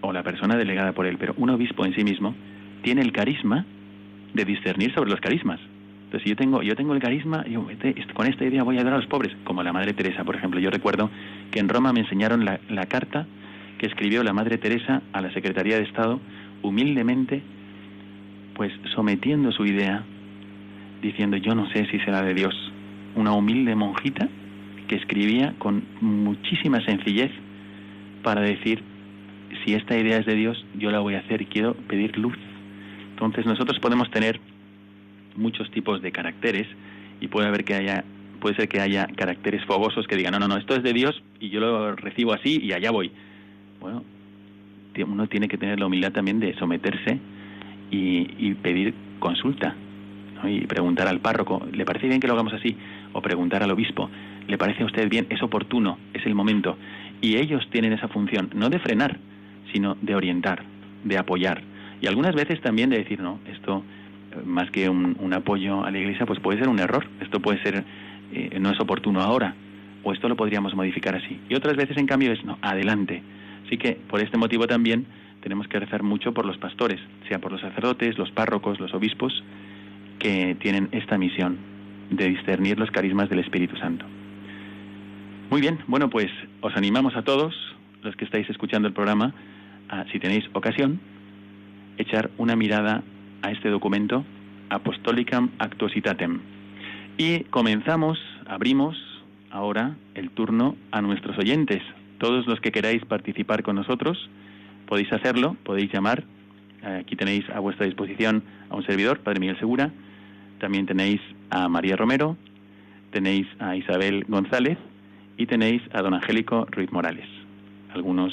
o la persona delegada por él, pero un obispo en sí mismo tiene el carisma de discernir sobre los carismas. Entonces, yo tengo, yo tengo el carisma, yo, este, con esta idea voy a ayudar a los pobres, como la Madre Teresa, por ejemplo. Yo recuerdo que en Roma me enseñaron la, la carta que escribió la Madre Teresa a la Secretaría de Estado, humildemente, pues sometiendo su idea, diciendo, yo no sé si será de Dios. Una humilde monjita que escribía con muchísima sencillez para decir, si esta idea es de Dios, yo la voy a hacer y quiero pedir luz. Entonces nosotros podemos tener muchos tipos de caracteres y puede haber que haya puede ser que haya caracteres fogosos que digan no no no esto es de Dios y yo lo recibo así y allá voy bueno uno tiene que tener la humildad también de someterse y, pedir consulta y preguntar al párroco le parece bien que lo hagamos así o preguntar al obispo le parece a usted bien es oportuno es el momento y ellos tienen esa función no de frenar sino de orientar de apoyar y algunas veces también de decir no esto más que un, un, apoyo a la Iglesia, pues puede ser un error. Esto puede ser, eh, no es oportuno ahora, o esto lo podríamos modificar así. Y otras veces, en cambio, es, no, adelante. Así que, por este motivo también, tenemos que rezar mucho por los pastores, sea por los sacerdotes, los párrocos, los obispos, que tienen esta misión de discernir los carismas del Espíritu Santo. Muy bien, bueno, pues os animamos a todos, los que estáis escuchando el programa, a, si tenéis ocasión, echar una mirada a este documento Apostolicam Actuositatem. Y comenzamos, abrimos ahora el turno a nuestros oyentes. Todos los que queráis participar con nosotros, podéis hacerlo, podéis llamar. Aquí tenéis a vuestra disposición a un servidor, Padre Miguel Segura. También tenéis a María Romero, tenéis a Isabel González y tenéis a don Angélico Ruiz Morales. Algunos,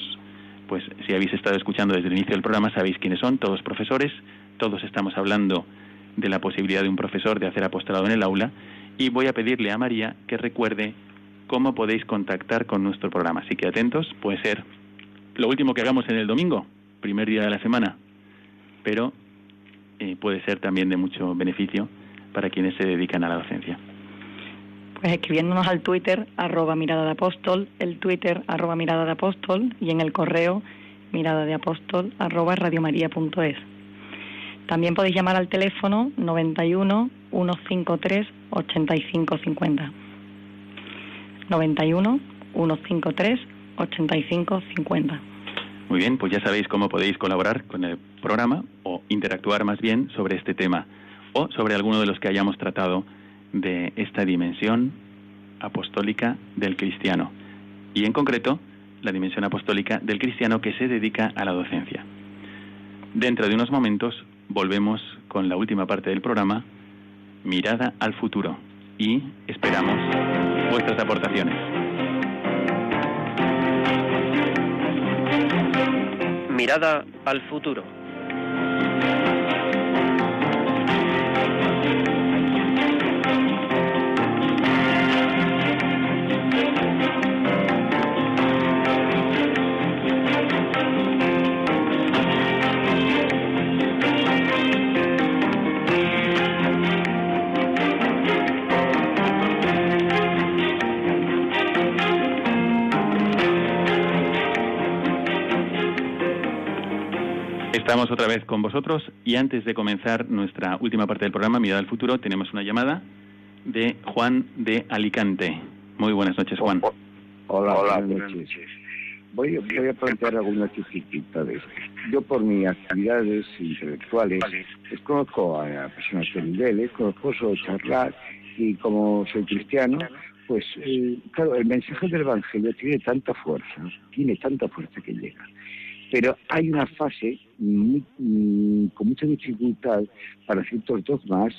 pues si habéis estado escuchando desde el inicio del programa, sabéis quiénes son, todos profesores, todos estamos hablando de la posibilidad de un profesor de hacer apostolado en el aula y voy a pedirle a María que recuerde cómo podéis contactar con nuestro programa. Así que atentos, puede ser lo último que hagamos en el domingo, primer día de la semana, pero eh, puede ser también de mucho beneficio para quienes se dedican a la docencia. Pues escribiéndonos al Twitter, arroba mirada de apóstol, el Twitter, arroba mirada de apóstol, y en el correo, mirada de apóstol, arroba radiomaria.es. También podéis llamar al teléfono 91 153 8550. 91 153 8550. Muy bien, pues ya sabéis cómo podéis colaborar con el programa o interactuar más bien sobre este tema o sobre alguno de los que hayamos tratado de esta dimensión apostólica del cristiano y en concreto la dimensión apostólica del cristiano que se dedica a la docencia. Dentro de unos momentos volvemos con la última parte del programa, Mirada al futuro, y esperamos vuestras aportaciones. Mirada al futuro. Estamos otra vez con vosotros y antes de comenzar nuestra última parte del programa, Mirada al Futuro, tenemos una llamada de Juan de Alicante. Muy buenas noches, Juan. Hola, Hola buenas noches. Voy, voy a plantear algunas dificultades. Yo por mis actividades intelectuales conozco a personas de niveles, conozco charlar y como soy cristiano, pues eh, claro, el mensaje del Evangelio tiene tanta fuerza, tiene tanta fuerza que llega. Pero hay una fase mm, con mucha dificultad para ciertos dogmas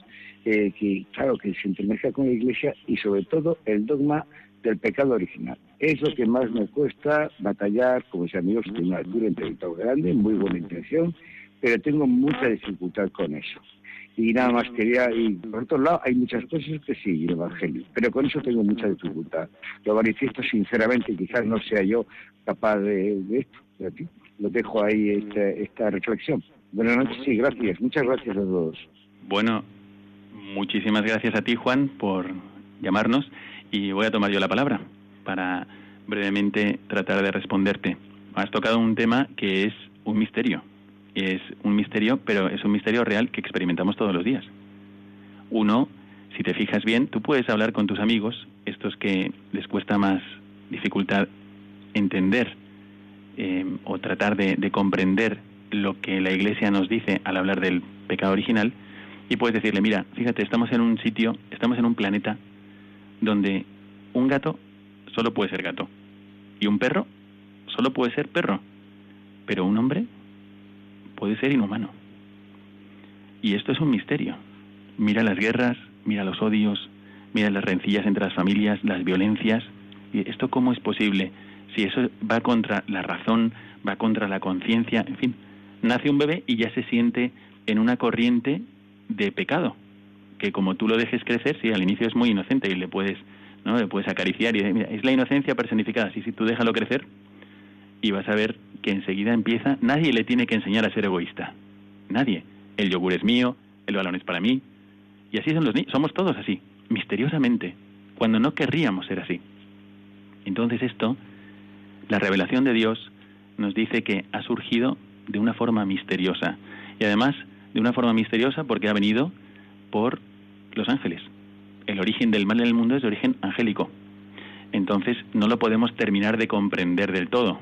eh, que, claro, que se entremezcla con la Iglesia y sobre todo el dogma del pecado original. Es lo que más me cuesta batallar, como mis amigos, tengo una altura intelectual grande, muy buena intención, pero tengo mucha dificultad con eso. Y nada más quería, y por otro lado, hay muchas cosas que sí, el Evangelio, pero con eso tengo mucha dificultad. Lo manifiesto sinceramente, quizás no sea yo capaz de, esto, pero ti lo dejo ahí esta, esta reflexión. Buenas noches, sí, gracias, muchas gracias a todos. Bueno, muchísimas gracias a ti, Juan, por llamarnos y voy a tomar yo la palabra para brevemente tratar de responderte. Has tocado un tema que es un misterio es un misterio, pero es un misterio real que experimentamos todos los días. Uno, si te fijas bien, tú puedes hablar con tus amigos, estos que les cuesta más dificultad entender eh, o tratar de, de comprender lo que la Iglesia nos dice al hablar del pecado original, y puedes decirle, mira, fíjate, estamos en un sitio, estamos en un planeta donde un gato solo puede ser gato y un perro solo puede ser perro, pero un hombre puede ser inhumano. Y esto es un misterio. Mira las guerras, mira los odios, mira las rencillas entre las familias, las violencias. ¿Y esto cómo es posible? Si eso va contra la razón, va contra la conciencia, en fin. Nace un bebé y ya se siente en una corriente de pecado, que como tú lo dejes crecer, sí, al inicio es muy inocente y le puedes, ¿no? Le puedes acariciar y mira, es la inocencia personificada. Sí, sí, tú déjalo crecer y vas a ver que enseguida empieza, nadie le tiene que enseñar a ser egoísta. Nadie. El yogur es mío, el balón es para mí. Y así son los niños. Somos todos así, misteriosamente, cuando no querríamos ser así. Entonces esto, la revelación de Dios nos dice que ha surgido de una forma misteriosa. Y además, de una forma misteriosa porque ha venido por los ángeles. El origen del mal en el mundo es de origen angélico. Entonces no lo podemos terminar de comprender del todo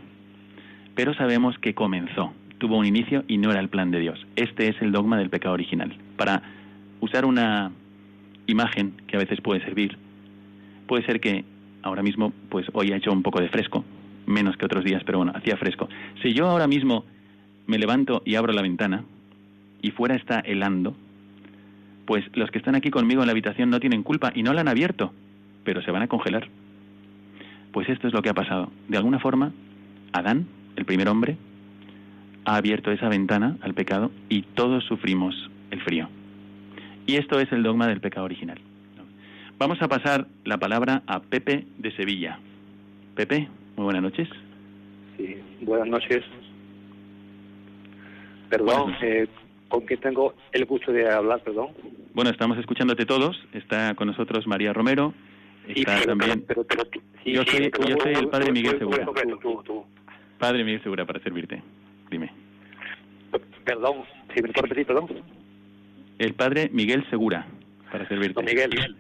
pero sabemos que comenzó, tuvo un inicio y no era el plan de Dios. Este es el dogma del pecado original. Para usar una imagen que a veces puede servir, puede ser que ahora mismo, pues hoy ha hecho un poco de fresco, menos que otros días, pero bueno, hacía fresco. Si yo ahora mismo me levanto y abro la ventana y fuera está helando, pues los que están aquí conmigo en la habitación no tienen culpa y no la han abierto, pero se van a congelar. Pues esto es lo que ha pasado. De alguna forma, Adán el primer hombre, ha abierto esa ventana al pecado y todos sufrimos el frío. Y esto es el dogma del pecado original. Vamos a pasar la palabra a Pepe de Sevilla. Pepe, muy buenas noches. Sí, buenas noches. Perdón, eh, ¿con qué tengo el gusto de hablar, perdón? Bueno, estamos escuchándote todos. Está con nosotros María Romero. Está también... yo, soy, yo soy el padre Miguel Segura. Padre Miguel Segura, para servirte. Dime. Perdón, si me puedo repetir, perdón. El padre Miguel Segura, para servirte. Miguel, sí.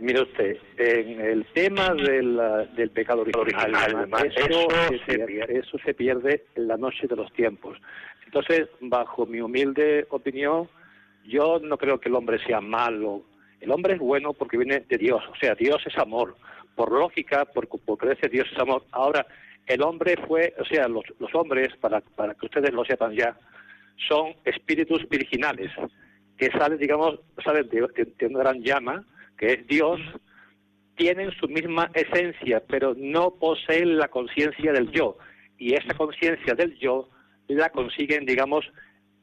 Mire usted, en el tema del, del pecado original, eso, se pierde, eso se pierde en la noche de los tiempos. Entonces, bajo mi humilde opinión, yo no creo que el hombre sea malo. El hombre es bueno porque viene de Dios, o sea, Dios es amor. Por lógica, por, por Dios es amor. Ahora, el hombre fue, o sea, los, hombres, para, para que ustedes lo sepan ya, son espíritus virginales, que salen, digamos, salen de, una gran llama, que es Dios, tienen su misma esencia, pero no poseen la conciencia del yo. Y esa conciencia del yo la consiguen, digamos,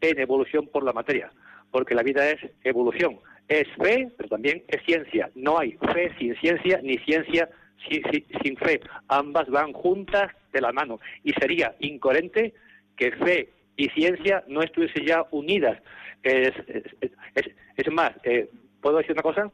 en evolución por la materia, porque la vida es evolución. Es fe, pero también es ciencia. No hay fe sin ciencia, ni ciencia sin fe. Ambas van juntas de la mano. Y sería incoherente que fe y ciencia no estuviesen ya unidas. Es, es, más, eh, ¿puedo decir una cosa?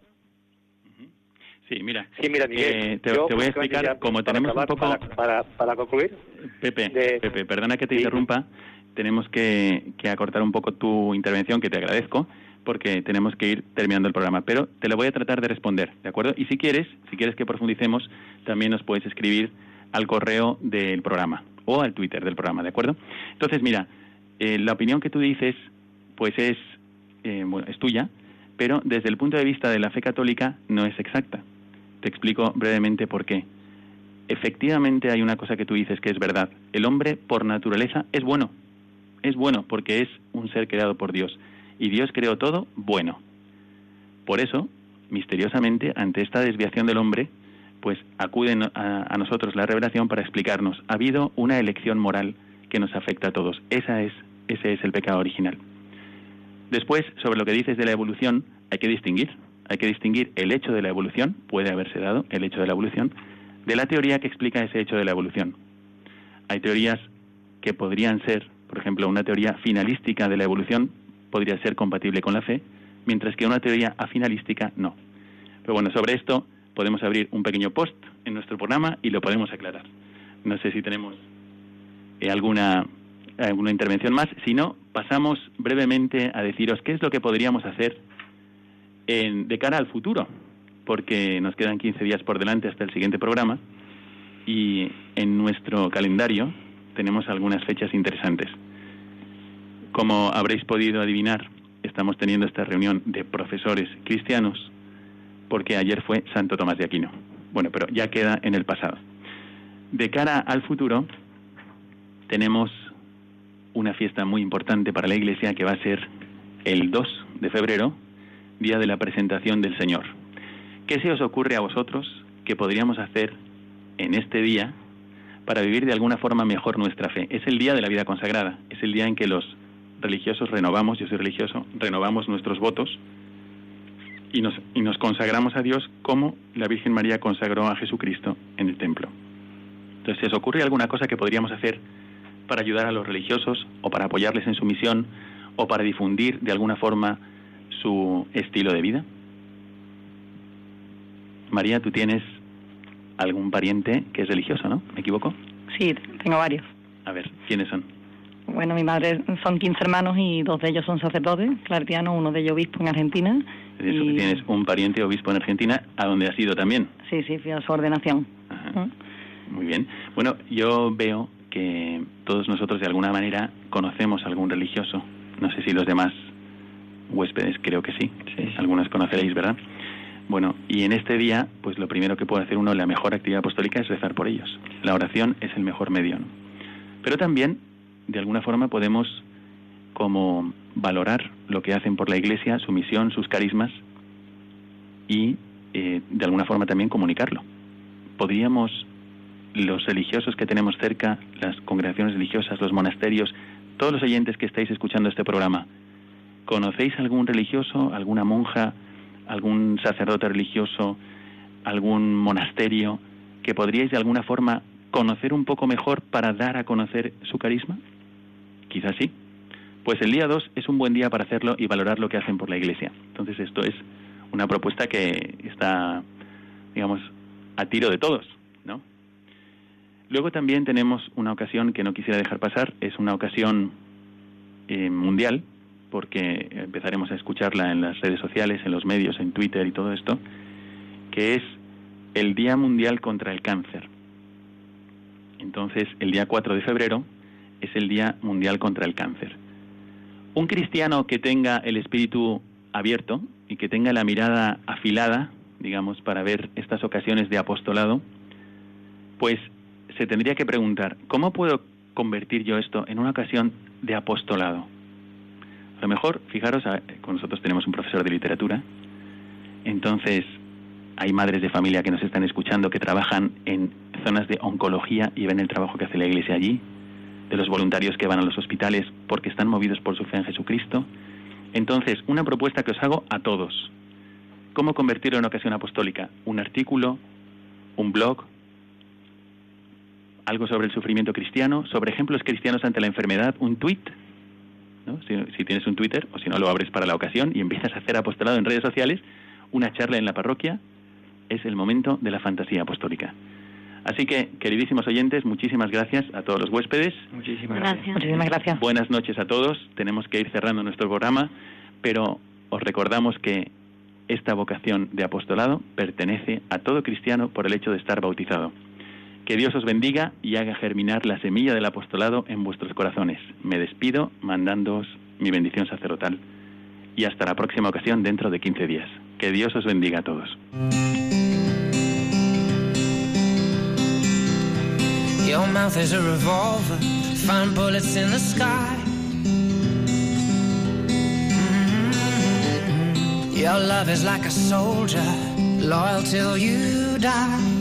Sí, mira. Sí, mira, eh, te, voy a explicar, como tenemos un poco... Para, para, concluir. Pepe, Pepe, perdona que te interrumpa, tenemos que, que acortar un poco tu intervención, que te agradezco, porque tenemos que ir terminando el programa. Pero te lo voy a tratar de responder, ¿de acuerdo? Y si quieres, si quieres que profundicemos, también nos puedes escribir al correo del programa o al Twitter del programa, ¿de acuerdo? Entonces, mira, eh, la opinión que tú dices, pues es, eh, bueno, es tuya, pero desde el punto de vista de la fe católica no es exacta. Te explico brevemente por qué. Efectivamente hay una cosa que tú dices que es verdad. El hombre por naturaleza es bueno. Es bueno porque es un ser creado por Dios. Y Dios creó todo bueno. Por eso, misteriosamente, ante esta desviación del hombre, pues acude a, nosotros la revelación para explicarnos, ha habido una elección moral que nos afecta a todos. Esa es, ese es el pecado original. Después, sobre lo que dices de la evolución, hay que distinguir. Hay que distinguir el hecho de la evolución, puede haberse dado el hecho de la evolución, de la teoría que explica ese hecho de la evolución. Hay teorías que podrían ser, por ejemplo, una teoría finalística de la evolución podría ser compatible con la fe, mientras que una teoría afinalística no. Pero bueno, sobre esto podemos abrir un pequeño post en nuestro programa y lo podemos aclarar. No sé si tenemos eh, alguna, alguna intervención más. Si no, pasamos brevemente a deciros qué es lo que podríamos hacer de cara al futuro, porque nos quedan 15 días por delante hasta el siguiente programa y en nuestro calendario tenemos algunas fechas interesantes. Como habréis podido adivinar, estamos teniendo esta reunión de profesores cristianos porque ayer fue Santo Tomás de Aquino. Bueno, pero ya queda en el pasado. De cara al futuro, tenemos una fiesta muy importante para la Iglesia que va a ser el 2 de febrero, día de la presentación del Señor. ¿Qué se os ocurre a vosotros que podríamos hacer en este día para vivir de alguna forma mejor nuestra fe? Es el día de la vida consagrada, es el día en que los religiosos renovamos, yo soy religioso, renovamos nuestros votos y nos, y nos consagramos a Dios como la Virgen María consagró a Jesucristo en el templo. Entonces, ¿se os ocurre alguna cosa que podríamos hacer para ayudar a los religiosos o para apoyarles en su misión o para difundir de alguna forma su estilo de vida? María, tú tienes algún pariente que es religioso, ¿no? ¿Me equivoco? Sí, tengo varios. A ver, ¿quiénes son? Bueno, mi madre son 15 hermanos y dos de ellos son sacerdotes, claretianos, uno de ellos obispo en Argentina. Tienes un pariente obispo en Argentina, ¿a dónde has ido también? Sí, sí, fui a su ordenación. Muy bien. Bueno, yo veo que todos nosotros de alguna manera conocemos a algún religioso. No sé si los demás huéspedes, creo que sí. sí. Algunos conoceréis, ¿verdad? Bueno, y en este día, pues lo primero que puede hacer uno, la mejor actividad apostólica es rezar por ellos. La oración es el mejor medio. Pero también de alguna forma podemos como valorar lo que hacen por la Iglesia, su misión, sus carismas y eh, de alguna forma también comunicarlo. Podríamos los religiosos que tenemos cerca, las congregaciones religiosas, los monasterios, todos los oyentes que estáis escuchando este programa, ¿conocéis algún religioso, alguna monja, algún sacerdote religioso, algún monasterio que podríais de alguna forma conocer un poco mejor para dar a conocer su carisma? Quizás sí. Pues el día 2 es un buen día para hacerlo y valorar lo que hacen por la Iglesia. Entonces esto es una propuesta que está, digamos, a tiro de todos, ¿no? Luego también tenemos una ocasión que no quisiera dejar pasar, es una ocasión eh, mundial, porque empezaremos a escucharla en las redes sociales, en los medios, en Twitter y todo esto, que es el Día Mundial contra el Cáncer. Entonces, el día 4 de febrero es el Día Mundial contra el Cáncer. Un cristiano que tenga el espíritu abierto y que tenga la mirada afilada, digamos, para ver estas ocasiones de apostolado, pues se tendría que preguntar, ¿cómo puedo convertir yo esto en una ocasión de apostolado? Lo mejor, fijaros, con nosotros tenemos un profesor de literatura, entonces hay madres de familia que nos están escuchando que trabajan en zonas de oncología y ven el trabajo que hace la iglesia allí, de los voluntarios que van a los hospitales porque están movidos por su fe en Jesucristo. Entonces, una propuesta que os hago a todos. ¿Cómo convertirlo en ocasión apostólica? Un artículo, un blog, algo sobre el sufrimiento cristiano, sobre ejemplos cristianos ante la enfermedad, un si, tienes un Twitter o si no lo abres para la ocasión y empiezas a hacer apostolado en redes sociales, una charla en la parroquia, es el momento de la fantasía apostólica. Así que, queridísimos oyentes, muchísimas gracias a todos los huéspedes. Muchísimas Gracias. Muchísimas gracias. Buenas noches a todos. Tenemos que ir cerrando nuestro programa, pero os recordamos que esta vocación de apostolado pertenece a todo cristiano por el hecho de estar bautizado. Que Dios os bendiga y haga germinar la semilla del apostolado en vuestros corazones. Me despido mandándoos mi bendición sacerdotal. Y hasta la próxima ocasión dentro de 15 días. Que Dios os bendiga a todos. Mm-hmm. Your love is like a soldier, loyal till you die.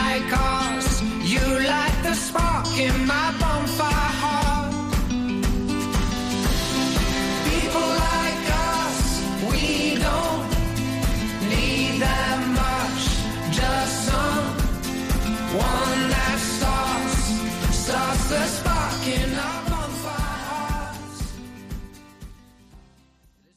in my bonfire heart. People like us, we don't need that much. Just someone